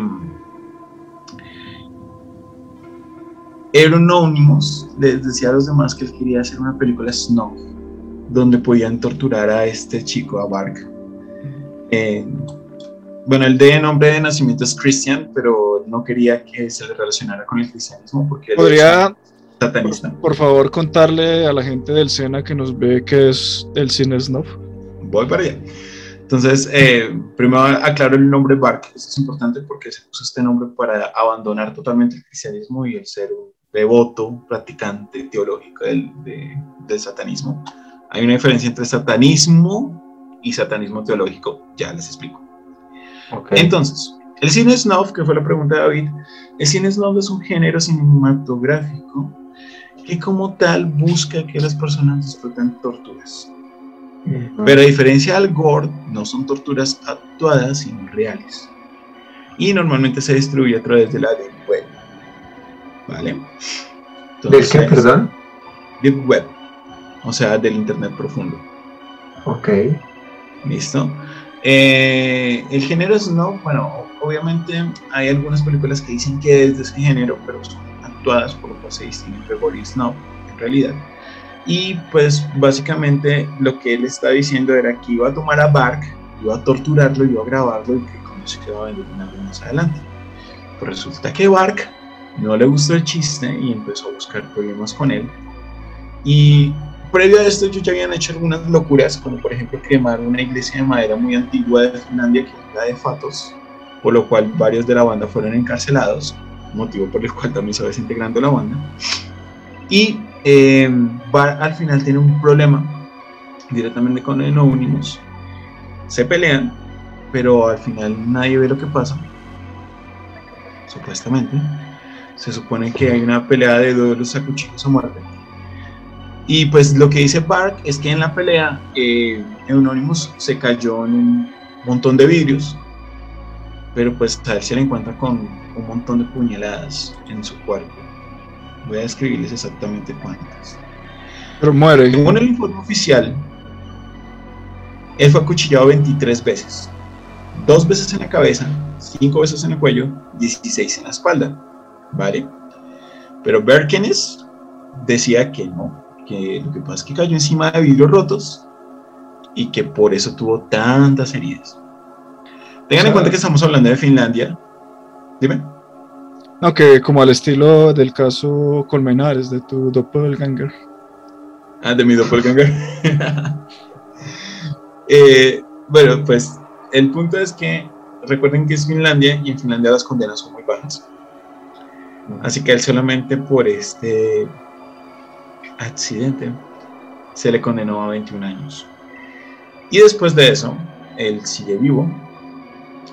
Euronymous les decía a los demás que él quería hacer una película snuff, donde podían torturar a este chico, a Bark. Eh, bueno, el de nombre de nacimiento es Christian, pero no quería que se le relacionara con el cristianismo porque él ¿Podría, es satanista. por favor, contarle a la gente del SENA que nos ve qué es el cine snuff? Voy para allá. Entonces, eh, primero aclaro el nombre Bark. Eso es importante porque se puso este nombre para abandonar totalmente el cristianismo y el ser un devoto, practicante teológico del, de- del satanismo. Hay una diferencia entre satanismo y satanismo teológico. Ya les explico. Entonces, el cine snuff, que fue la pregunta de David, el cine snuff es un género cinematográfico que como tal busca que las personas disfruten torturas. Pero a diferencia del gore, no son torturas actuadas, sino reales. Y normalmente se distribuye a través de la Deep Web. ¿Vale? ¿Del qué, perdón? Deep Web. O sea, del Internet profundo. Ok. ¿Listo? Eh, el género snuff, bueno, obviamente hay algunas películas que dicen que es de ese género, pero son actuadas, por lo cual se distingue entre gore y snuff, en realidad. Y pues básicamente lo que él está diciendo era que iba a tomar a Bark, iba a torturarlo, iba a grabarlo y que como se iba a vender una vez más adelante. Resulta que Bark no le gustó el chiste y empezó a buscar problemas con él. Y previo a esto ellos ya habían hecho algunas locuras, como por ejemplo quemar una iglesia de madera muy antigua de Finlandia que es la de Fatos, por lo cual varios de la banda fueron encarcelados, motivo por el cual también se va desintegrando la banda. Y eh, al final tiene un problema directamente con el Anonymous, se pelean, pero al final nadie ve lo que pasa, supuestamente. Se supone que hay una pelea de duelos a cuchillos a muerte y pues lo que dice Bark es que en la pelea eh, Euronymous se cayó en un montón de vidrios, pero pues a él se le encuentra con un montón de puñaladas en su cuerpo. Voy a describirles exactamente cuántas. Pero muere. Según el informe oficial, él fue acuchillado 23 veces. Dos veces en la cabeza, cinco veces en el cuello, 16 en la espalda. ¿Vale? Pero Berkenes decía que no, que lo que pasa es que cayó encima de vidrios rotos y que por eso tuvo tantas heridas. Tengan en cuenta que estamos hablando de Finlandia. Dime. No, que como al estilo del caso Colmenares, de tu doppelganger. Ah, de mi doppelganger. eh, bueno, pues el punto es que recuerden que es Finlandia y en Finlandia las condenas son muy bajas. Así que él solamente por este accidente, se le condenó a 21 años. Y después de eso, él sigue vivo,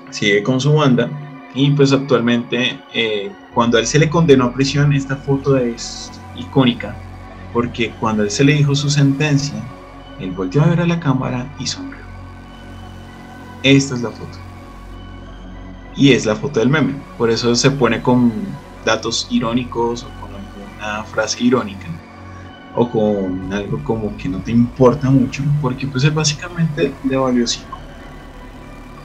sigue con su banda y pues actualmente eh, cuando a él se le condenó a prisión, esta foto es icónica porque cuando él se le dijo su sentencia, él volvió a ver a la cámara y sonrió. Esta es la foto. Y es la foto del meme. Por eso se pone con datos irónicos o con alguna frase irónica o con algo como que no te importa mucho, porque pues es básicamente le valió cinco.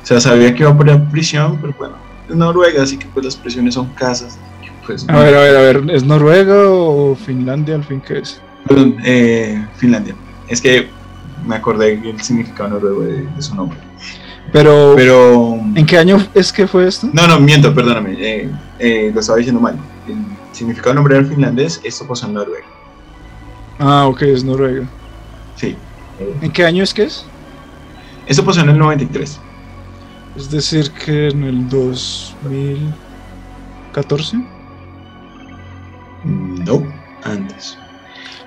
O sea, sabía que iba a poner prisión, pero bueno, es Noruega, así que pues las prisiones son casas. Pues, a ver, a ver, a ver, ¿es Noruega o Finlandia al fin qué es? Perdón, eh, Finlandia. Es que me acordé el significado noruego de, su nombre. Pero, pero, ¿en qué año es que fue esto? No, no, miento, perdóname, eh, eh, lo estaba diciendo mal. El significado del nombre del finlandés, esto pasó en Noruega. Ah, ok, es Noruega. Sí. ¿En qué año es que es? Eso pasó en el 93. Es decir, que en el 2014. No, antes.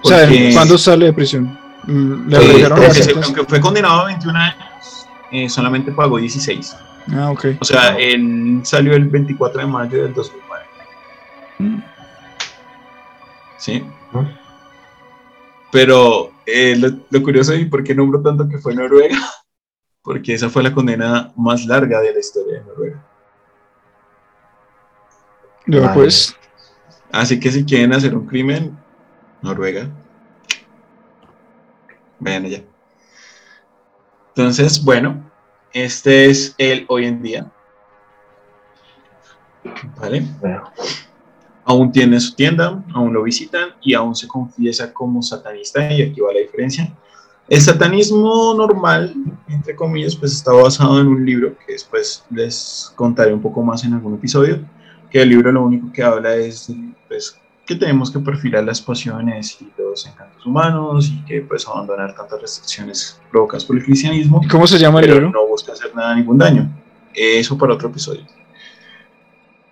O sea, ¿cuándo sale de prisión? Mm, ¿Le aunque fue condenado a 21 años, eh, solamente pagó 16. Ah, ok. O sea, él salió el 24 de mayo del 2009. Mm. ¿Sí? Pero eh, lo, curioso y por qué nombro tanto que fue Noruega, porque esa fue la condena más larga de la historia de Noruega. Ya, pues. Así que si quieren hacer un crimen, Noruega. Vayan allá. Entonces, bueno, este es el hoy en día. ¿Vale? Aún tiene su tienda, aún lo visitan y aún se confiesa como satanista y aquí va la diferencia. El satanismo normal, entre comillas, pues está basado en un libro que después les contaré un poco más en algún episodio, que el libro lo único que habla es pues, que tenemos que perfilar las pasiones y los encantos humanos y que pues abandonar tantas restricciones provocadas por el cristianismo. ¿Cómo se llama el libro? No busca hacer nada, ningún daño. Eso para otro episodio.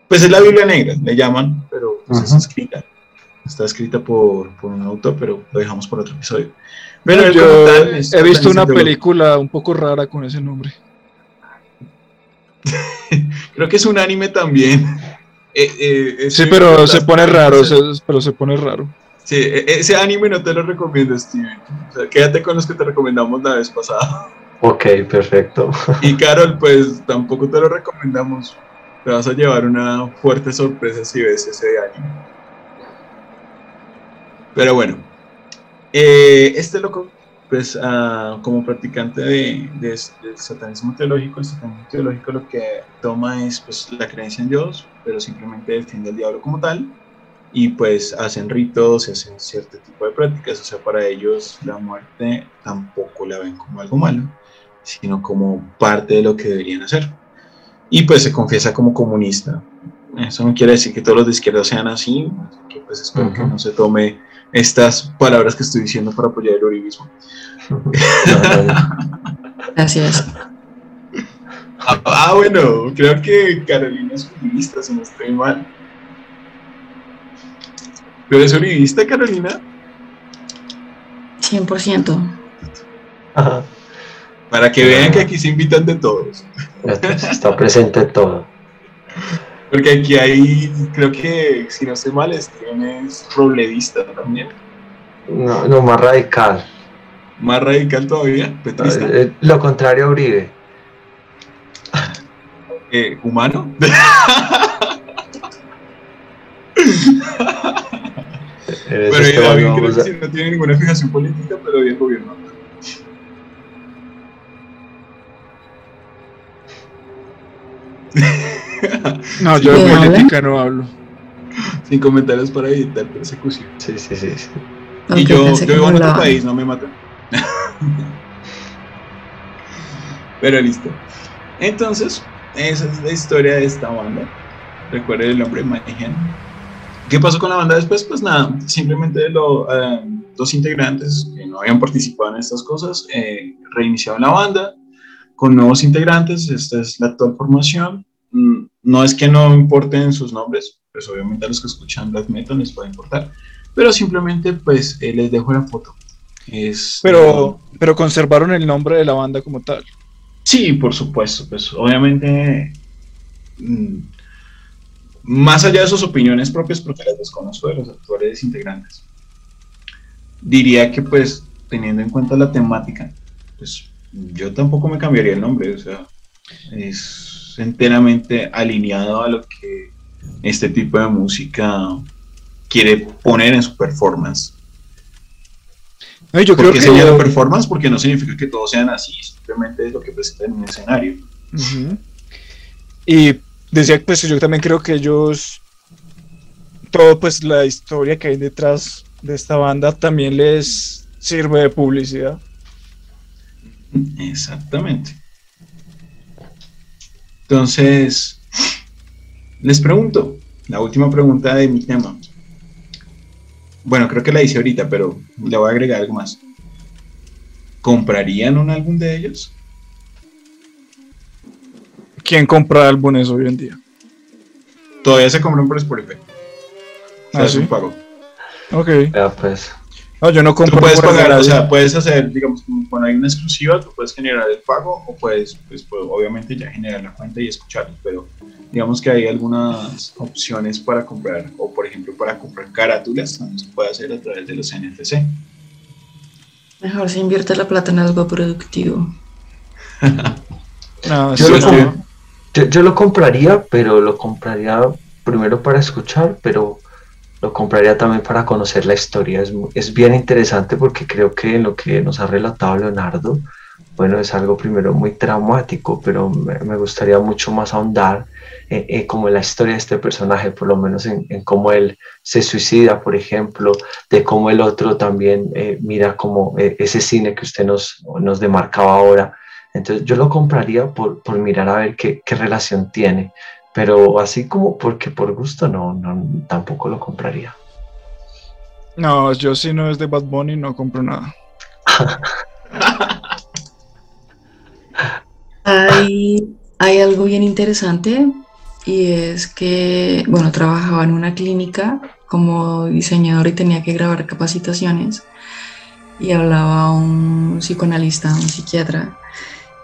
Pues es la Biblia negra, le llaman, pero pues es escrita. Está escrita por, por, un autor, pero lo dejamos por otro episodio. Pero yo he visto una película un poco rara con ese nombre. Creo que es un anime también. Eh, eh, sí, pero se pone raro, pero se pone raro. Sí, e, ese anime no te lo recomiendo, Steven. O sea, quédate con los que te recomendamos la vez pasada. Ok, perfecto. Y Carol, pues tampoco te lo recomendamos te vas a llevar una fuerte sorpresa si ves ese anime. Pero bueno, eh, este loco, pues ah, como practicante de, del satanismo teológico, el satanismo teológico lo que toma es pues, la creencia en Dios, pero simplemente defiende al diablo como tal, y pues hacen ritos, y hacen cierto tipo de prácticas, o sea, para ellos la muerte tampoco la ven como algo malo, sino como parte de lo que deberían hacer y pues se confiesa como comunista. Eso no quiere decir que todos los de izquierda sean así, que pues espero que no se tome estas palabras que estoy diciendo para apoyar el uribismo. Gracias. Ah, ah, bueno, creo que Carolina es uribista, si no estoy mal. ¿Pero es uribista, Carolina? 100%. Ajá. Para que vean que aquí se invitan de todos. Está presente todo. Porque aquí hay, creo que, si no estoy mal, es robledista también. No, no, más radical. Más radical todavía, petrista. Eh, lo contrario a Uribe. Eh, ¿Humano? Pero ya bien, vamos creo que a- sí, no tiene ninguna fijación política, pero bien gobierno. No, yo de política no hablo. Sin comentarios para evitar persecución. Sí, sí, sí. sí. Y yo, vivo en otro hablaba. país, no me matan. Pero listo. Entonces, esa es la historia de esta banda. Recuerden el nombre Mayhem. ¿Qué pasó con la banda después? Pues nada, simplemente lo, eh, dos integrantes que no habían participado en estas cosas eh, reiniciaron la banda con nuevos integrantes. Esta es la actual formación. Mm, No es que no importen sus nombres, pues obviamente a los que escuchan black metal les puede importar, pero simplemente pues eh, les dejo la foto. Es, Pero, pero conservaron el nombre de la banda como tal. Sí, por supuesto, pues obviamente, mm, más allá de sus opiniones propias, porque las desconozco de los actuales integrantes, diría que pues teniendo en cuenta la temática, pues yo tampoco me cambiaría el nombre, o sea, es enteramente alineado a lo que este tipo de música quiere poner en su performance. Yo creo ¿Por qué que se llama performance? Porque no significa que todos sean así, simplemente es lo que presenta en un escenario. Y decía, pues yo también creo que ellos, todo pues la historia que hay detrás de esta banda también les sirve de publicidad. Exactamente. Entonces, les pregunto, la última pregunta de mi tema. Bueno, creo que la hice ahorita, pero le voy a agregar algo más. ¿Comprarían un álbum de ellos? ¿Quién compra álbumes hoy en día? Todavía se compran por Spotify. O sea, Ah, es un ¿sí? pago. Ok. Ya, pues. No, yo no Tú compro puedes pagar, o sea, puedes hacer, digamos, como cuando hay una exclusiva, tú puedes generar el pago o puedes, pues, pues, obviamente ya generar la cuenta y escucharlo, pero digamos que hay algunas opciones para comprar, o por ejemplo para comprar carátulas, también se puede hacer a través de los NFC. Mejor se invierte la plata en algo productivo. No, Yo sí, lo. Yo, yo lo compraría, pero lo compraría primero para escuchar, pero lo compraría también para conocer la historia. Es, es bien interesante porque creo que en lo que nos ha relatado Leonardo, bueno, es algo primero muy traumático, pero me, gustaría mucho más ahondar eh, eh, como en la historia de este personaje, por lo menos en, en cómo él se suicida, por ejemplo, de cómo el otro también eh, mira como ese cine que usted nos, nos demarcaba ahora. Entonces yo lo compraría por, por mirar a ver qué, qué relación tiene, pero así como porque por gusto no, no tampoco lo compraría. No, yo si no es de Bad Bunny no compro nada. Hay, hay algo bien interesante y es que, bueno, trabajaba en una clínica como diseñador y tenía que grabar capacitaciones y hablaba un psicoanalista, un psiquiatra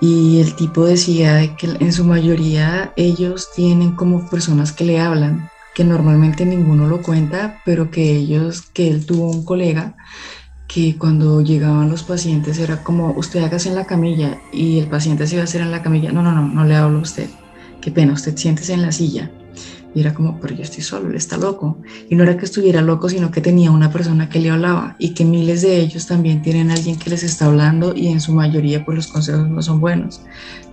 y el tipo decía de que en su mayoría ellos tienen como personas que le hablan, que normalmente ninguno lo cuenta, pero que ellos, que él tuvo un colega que cuando llegaban los pacientes era como, usted hágase en la camilla y el paciente se iba a hacer en la camilla, no, no, no, no le hablo a usted, qué pena, usted siéntese en la silla. Y era como, pero yo estoy solo, él está loco. Y no era que estuviera loco, sino que tenía una persona que le hablaba y que miles de ellos también tienen alguien que les está hablando y en su mayoría pues los consejos no son buenos.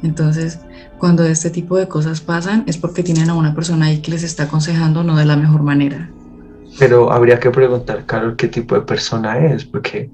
Entonces, cuando este tipo de cosas pasan es porque tienen a una persona ahí que les está aconsejando no de la mejor manera. Pero habría que preguntar, Carol, qué tipo de persona es, porque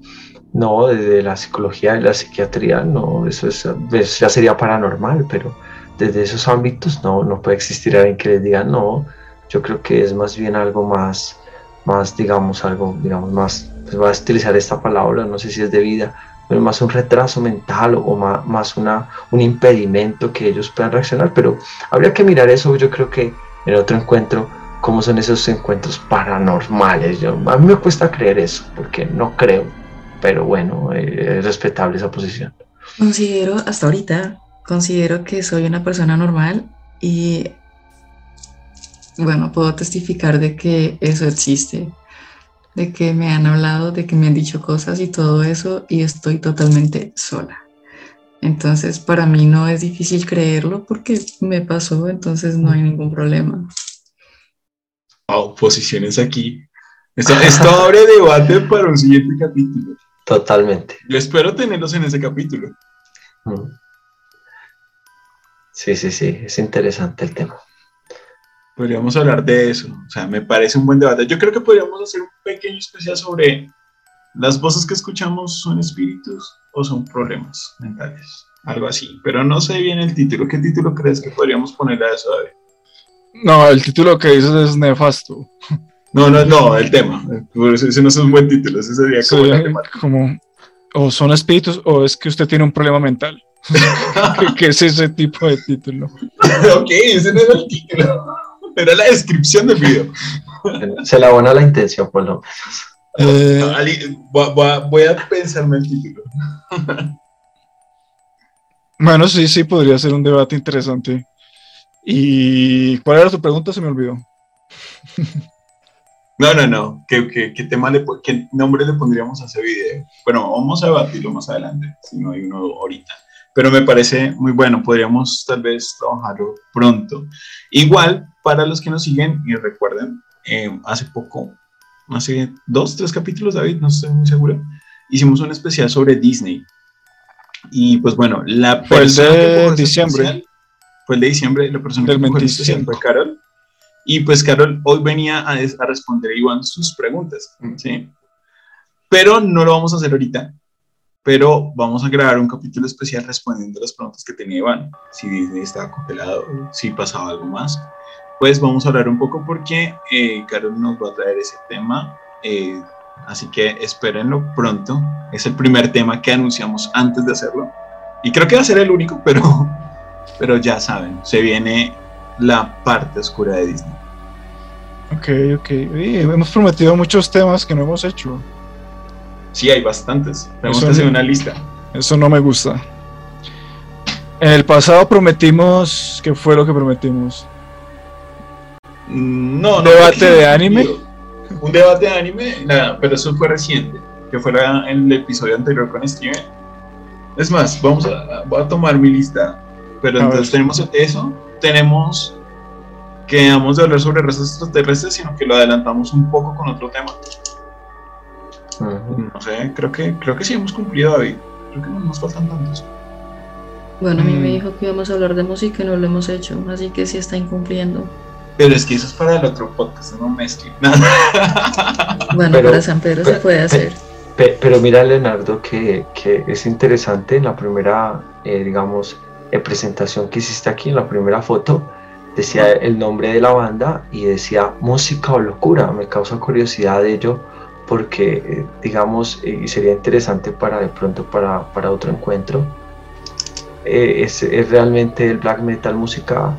no, desde la psicología y la psiquiatría, no, eso, es, eso ya sería paranormal, pero desde esos ámbitos no, no puede existir alguien que les diga, no, Yo creo que es más bien algo más, más digamos, algo, digamos, más, pues voy a utilizar esta palabra, no sé si es de vida, pero más un retraso mental o más, más una, un impedimento que ellos puedan reaccionar, pero habría que mirar eso, yo creo que en otro encuentro, cómo son esos encuentros paranormales. Yo, a mí me cuesta creer eso, porque no creo, pero bueno, eh, es respetable esa posición. Considero, hasta ahorita, considero que soy una persona normal y, bueno, puedo testificar de que eso existe de que me han hablado, de que me han dicho cosas y todo eso, y estoy totalmente sola. Entonces, para mí no es difícil creerlo porque me pasó, entonces no hay ningún problema. Wow, posiciones aquí. Esto, esto abre debate para un siguiente capítulo. Totalmente. Yo espero tenerlos en ese capítulo. Mm. Sí, sí, sí, es interesante el tema. Podríamos hablar de eso. O sea, me parece un buen debate. Yo creo que podríamos hacer un pequeño especial sobre las voces que escuchamos son espíritus o son problemas mentales. Algo así. Pero no sé bien el título. ¿Qué título crees que podríamos poner a eso, David? No, el título que dices es nefasto. No, no, no, el tema. Ese no es un buen título. Ese sería como, como o son espíritus o es que usted tiene un problema mental. ¿Qué, es ese tipo de título? ok, ese no es el título. Era la descripción del video. Se la abona la intención, por lo menos. Eh, voy, a pensarme el título. Bueno, sí, sí, podría ser un debate interesante. ¿Y cuál era tu pregunta? Se me olvidó. No, no, no. ¿Qué, qué, tema le, ¿Qué nombre le pondríamos a ese video? Bueno, vamos a debatirlo más adelante, si no hay uno ahorita pero me parece muy bueno, podríamos tal vez trabajarlo pronto. Igual, para los que nos siguen y recuerden, eh, hace poco, hace dos, tres capítulos, David, no estoy muy seguro, hicimos un especial sobre Disney. Y pues bueno, la fue el de diciembre. Fue el de diciembre, la persona Del que fue Carol. Y pues Carol hoy venía a, a responder Iván sus preguntas, ¿sí? Pero no lo vamos a hacer ahorita, pero vamos a grabar un capítulo especial respondiendo las preguntas que tenía Iván, si Disney estaba congelado, si pasaba algo más. Pues vamos a hablar un poco porque eh, Carol nos va a traer ese tema, eh, así que espérenlo pronto. Es el primer tema que anunciamos antes de hacerlo y creo que va a ser el único, pero, pero ya saben, se viene la parte oscura de Disney. Ok, ok. hemos prometido muchos temas que no hemos hecho. Sí, hay bastantes. Tenemos que hacer una lista. Eso no me gusta. En el pasado prometimos. ¿Qué fue lo que prometimos? Mm, no, ¿Un debate de anime? Un debate de anime, nada, pero eso fue reciente, que fue en el episodio anterior con Steven. Es más, vamos a, voy a tomar mi lista. Pero entonces tenemos eso, tenemos que vamos de hablar sobre razas extraterrestres, sino que lo adelantamos un poco con otro tema. No sé, creo que, creo que sí hemos cumplido, David. Creo que no nos faltan tantos. Bueno, a mí me mm. dijo que íbamos a hablar de música y no lo hemos hecho, así que sí está incumpliendo. Pero es que eso es para el otro podcast, no mezclen. bueno, para San Pedro se puede hacer. Pero, mira, Leonardo, que, que, es interesante en la primera, eh, digamos, eh, presentación que hiciste aquí, en la primera foto, decía el nombre de la banda y decía música o locura. Me causa curiosidad de ello porque eh, digamos, y sería interesante para de pronto para, para otro encuentro, eh, es, es, realmente el black metal música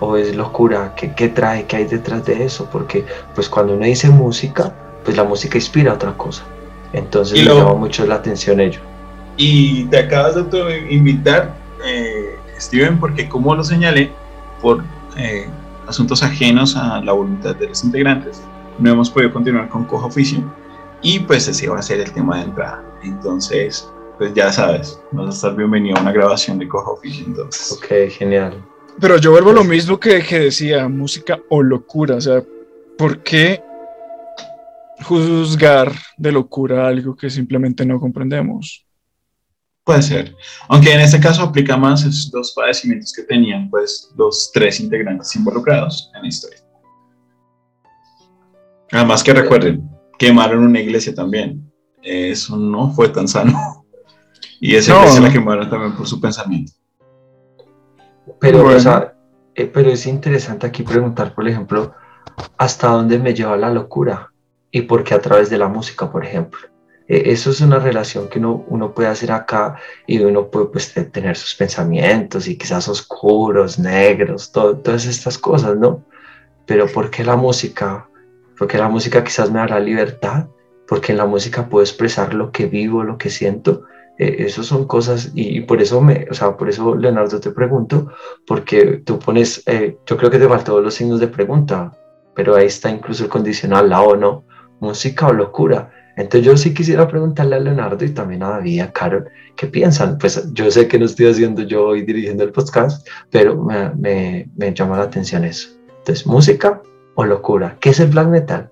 o es locura? ¿Qué, ¿Qué, trae? ¿Qué hay detrás de eso? Porque pues cuando uno dice música, pues la música inspira otra cosa. Entonces me llama mucho la atención ello. Y te acabas de invitar, eh, Steven, porque como lo señalé, por asuntos ajenos a la voluntad de los integrantes, no hemos podido continuar con Coja Oficio y pues ese va a ser el tema de entrada. Entonces, pues ya sabes, vas a estar bienvenido a una grabación de Coja Oficio entonces. Ok, genial. Pero yo vuelvo a lo mismo que, que decía, música o locura, o sea, ¿por qué juzgar de locura algo que simplemente no comprendemos? Puede ser. Aunque en este caso aplica más esos dos padecimientos que tenían pues los tres integrantes involucrados en la historia. Además que recuerden, quemaron una iglesia también. Eso no fue tan sano. Y esa iglesia la quemaron también por su pensamiento. Pero, o sea, eh, pero es interesante aquí preguntar, por ejemplo, hasta dónde me lleva la locura y por qué a través de la música, por ejemplo. E, eso es una relación que uno, uno puede hacer acá y uno puede pues, tener sus pensamientos y quizás oscuros, negros, todas estas cosas, ¿no? Pero ¿por qué la música? Porque la música quizás me dará libertad, porque en la música puedo expresar lo que vivo, lo que siento. Eh, eso son cosas y, por eso me, o sea, por eso Leonardo te pregunto, porque tú pones, eh, yo creo que te faltó los signos de pregunta, pero ahí está incluso el condicional, la o no, música o locura. Entonces yo sí quisiera preguntarle a Leonardo y también a David, a Carol, ¿qué piensan? Pues yo sé que no estoy haciendo yo hoy dirigiendo el podcast, pero me, me, me llama la atención eso. Entonces, música o locura. ¿Qué es el black metal?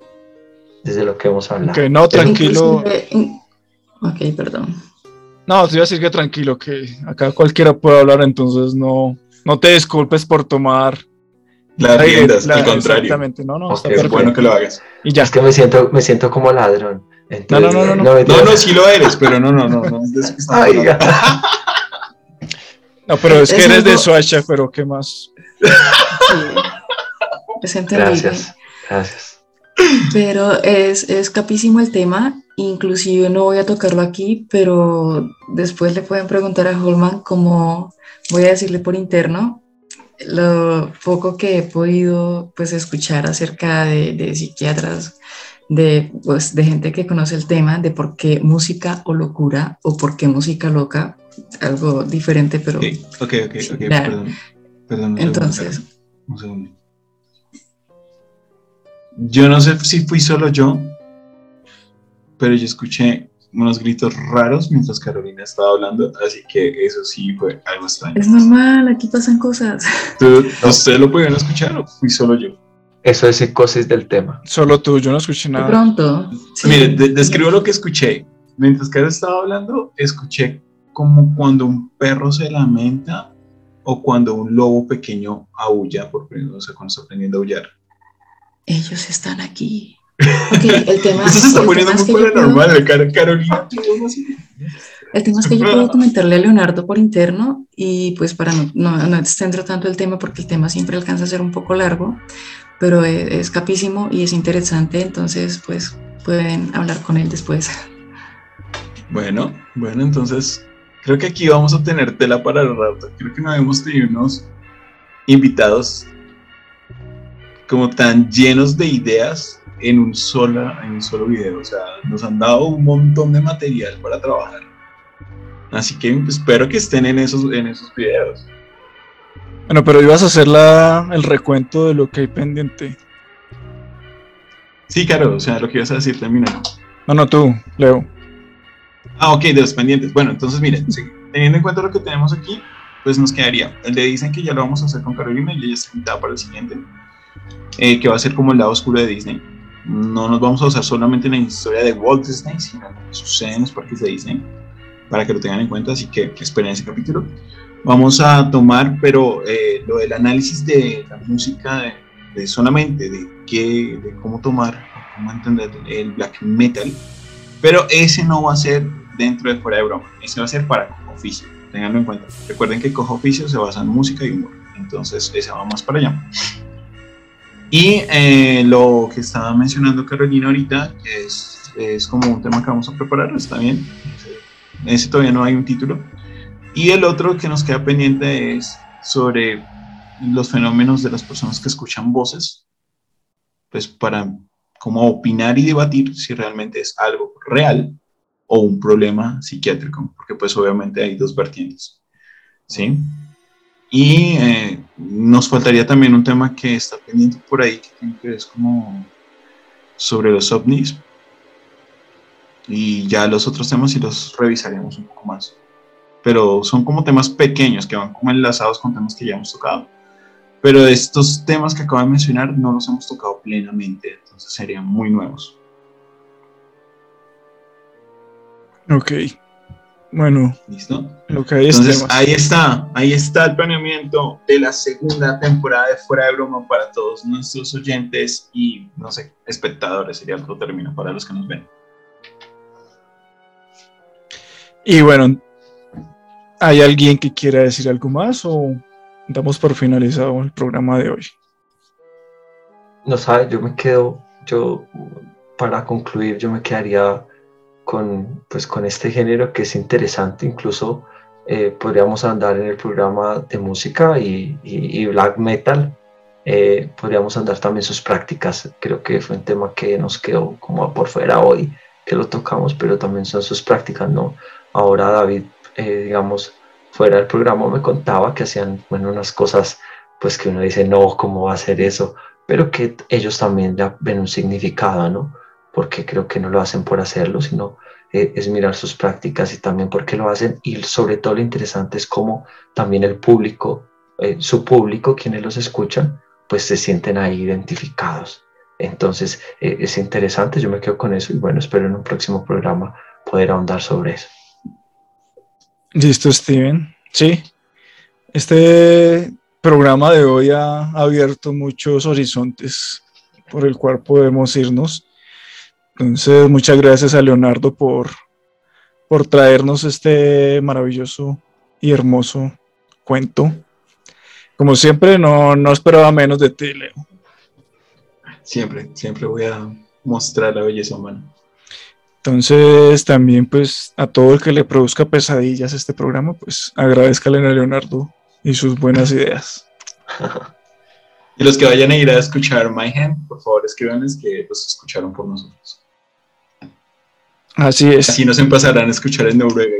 Desde lo que hemos hablado. Que no, tranquilo. Ok, perdón. No, te iba a decir que tranquilo, que acá cualquiera puede hablar, entonces no, no te disculpes por tomar las riendas, al contrario. Exactamente, no, no, está es bueno que lo hagas. Y ya. Es que me siento, me siento como ladrón. no, no, no, no. No, no, no, sí lo eres, pero no, no, no. no, no pero es que eres de Suacha, pero ¿qué más? Gracias, gracias. Pero es, es capísimo el tema, inclusive no voy a tocarlo aquí, pero después le pueden preguntar a Holman cómo voy a decirle por interno lo poco que he podido pues escuchar acerca de, de psiquiatras, de, pues, de gente que conoce el tema, de por qué música o locura o por qué música loca, algo diferente, pero... Ok, ok, ok, perdón, perdón. Entonces... un segundo. Yo no sé si fui solo yo, pero yo escuché unos gritos raros mientras Carolina estaba hablando, así que eso sí fue algo extraño. Es normal, aquí pasan cosas. ¿Ustedes lo pudieron escuchar o fui solo yo? Eso es psicosis del tema. Solo tú, yo no escuché nada. De pronto. Mire, describo lo que escuché. Mientras Carol estaba hablando, escuché como cuando un perro se lamenta o cuando un lobo pequeño aúlla, por o sea, cuando está aprendiendo a aullar ellos están aquí. Ok, el tema, Eso se está poniendo muy paranormal, Carolina. El tema es que yo puedo comentarle a Leonardo por interno y pues para no, no, no extender tanto el tema porque el tema siempre alcanza a ser un poco largo, pero es, es, capísimo y es interesante, entonces pues pueden hablar con él después. Bueno, bueno, entonces creo que aquí vamos a tener tela para el rato. Creo que no hemos tenido unos invitados como tan llenos de ideas en un, sola, en un solo video. O sea, nos han dado un montón de material para trabajar. Así que espero que estén en esos, en esos videos. Bueno, pero ibas a hacer la, el recuento de lo que hay pendiente. Sí, claro, o sea, lo que ibas a decir, termina. No, no, tú, Leo. Ah, ok, de los pendientes. Bueno, entonces miren, teniendo en cuenta lo que tenemos aquí, pues nos quedaría. El de dicen que ya lo vamos a hacer con Carolina y ella está invitada para el siguiente. Eh, que va a ser como el lado oscuro de Disney. No nos vamos a usar solamente en la historia de Walt Disney, sino en lo que sucede en los parques de Disney, para que lo tengan en cuenta, así que esperen ese capítulo. Vamos a tomar, pero eh, lo del análisis de la música, de, solamente de, qué, de cómo tomar, cómo entender el black metal, pero ese no va a ser dentro de fuera de broma, ese va a ser para Cojo Oficio, tenganlo en cuenta. Recuerden que Cojo Oficio se basa en música y humor, entonces ese va más para allá. Y eh, lo que estaba mencionando Carolina ahorita, que es, es, como un tema que vamos a preparar, está bien. Ese todavía no hay un título. Y el otro que nos queda pendiente es sobre los fenómenos de las personas que escuchan voces, pues para como opinar y debatir si realmente es algo real o un problema psiquiátrico, porque pues obviamente hay dos vertientes. ¿Sí? Y eh, nos faltaría también un tema que está pendiente por ahí, que es como sobre los ovnis. Y ya los otros temas sí los revisaremos un poco más. Pero son como temas pequeños que van como enlazados con temas que ya hemos tocado. Pero estos temas que acabo de mencionar no los hemos tocado plenamente, entonces serían muy nuevos. Ok. Bueno, ¿listo? Lo que hay Entonces, ahí está, ahí está el planeamiento de la segunda temporada de Fuera de Broma para todos nuestros oyentes y, no sé, espectadores, sería otro término para los que nos ven. Y bueno, ¿hay alguien que quiera decir algo más o damos por finalizado el programa de hoy? no sabe, yo me quedo, yo para concluir, yo me quedaría con, pues, con este género que es interesante, incluso eh, podríamos andar en el programa de música y, y, black metal, eh, podríamos andar también sus prácticas, creo que fue un tema que nos quedó como por fuera hoy, que lo tocamos, pero también son sus prácticas, ¿no? Ahora David, eh, digamos, fuera del programa me contaba que hacían, bueno, unas cosas, pues que uno dice, no, ¿cómo va a ser eso? Pero que ellos también ya ven un significado, ¿no? Porque creo que no lo hacen por hacerlo, sino eh, es mirar sus prácticas y también por qué lo hacen. Y sobre todo lo interesante es cómo también el público, eh, su público, quienes los escuchan, pues se sienten ahí identificados. Entonces eh, es interesante, yo me quedo con eso y bueno, espero en un próximo programa poder ahondar sobre eso. Listo, Steven. Sí, este programa de hoy ha abierto muchos horizontes por el cual podemos irnos entonces, muchas gracias a Leonardo por, por traernos este maravilloso y hermoso cuento. Como siempre, no, no esperaba menos de ti, Leo. Siempre, siempre voy a mostrar la belleza humana. Entonces, también pues a todo el que le produzca pesadillas este programa, pues agradezcale a Leonardo y sus buenas ideas. y los que vayan a ir a escuchar My Hand, por favor escríbanles que los escucharon por nosotros. Así es. Así nos empezarán a escuchar en Noruega.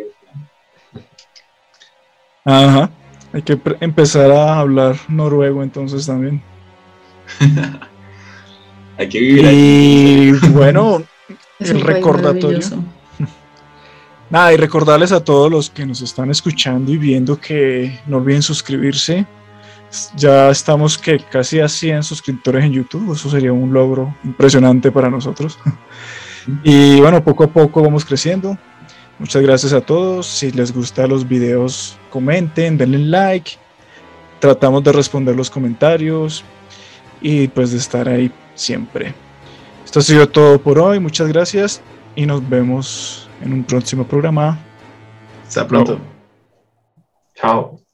Ajá. Hay que empezar a hablar noruego entonces también. Hay que vivir Y bueno, el recordatorio. Nada, y recordarles a todos los que nos están escuchando y viendo que no olviden suscribirse. Ya estamos que casi a 100 suscriptores en YouTube. Eso sería un logro impresionante para nosotros. Y bueno, poco a poco vamos creciendo. Muchas gracias a todos. Si les gustan los videos, comenten, denle like. Tratamos de responder los comentarios y pues de estar ahí siempre. Esto ha sido todo por hoy. Muchas gracias y nos vemos en un próximo programa. Hasta pronto. Chao.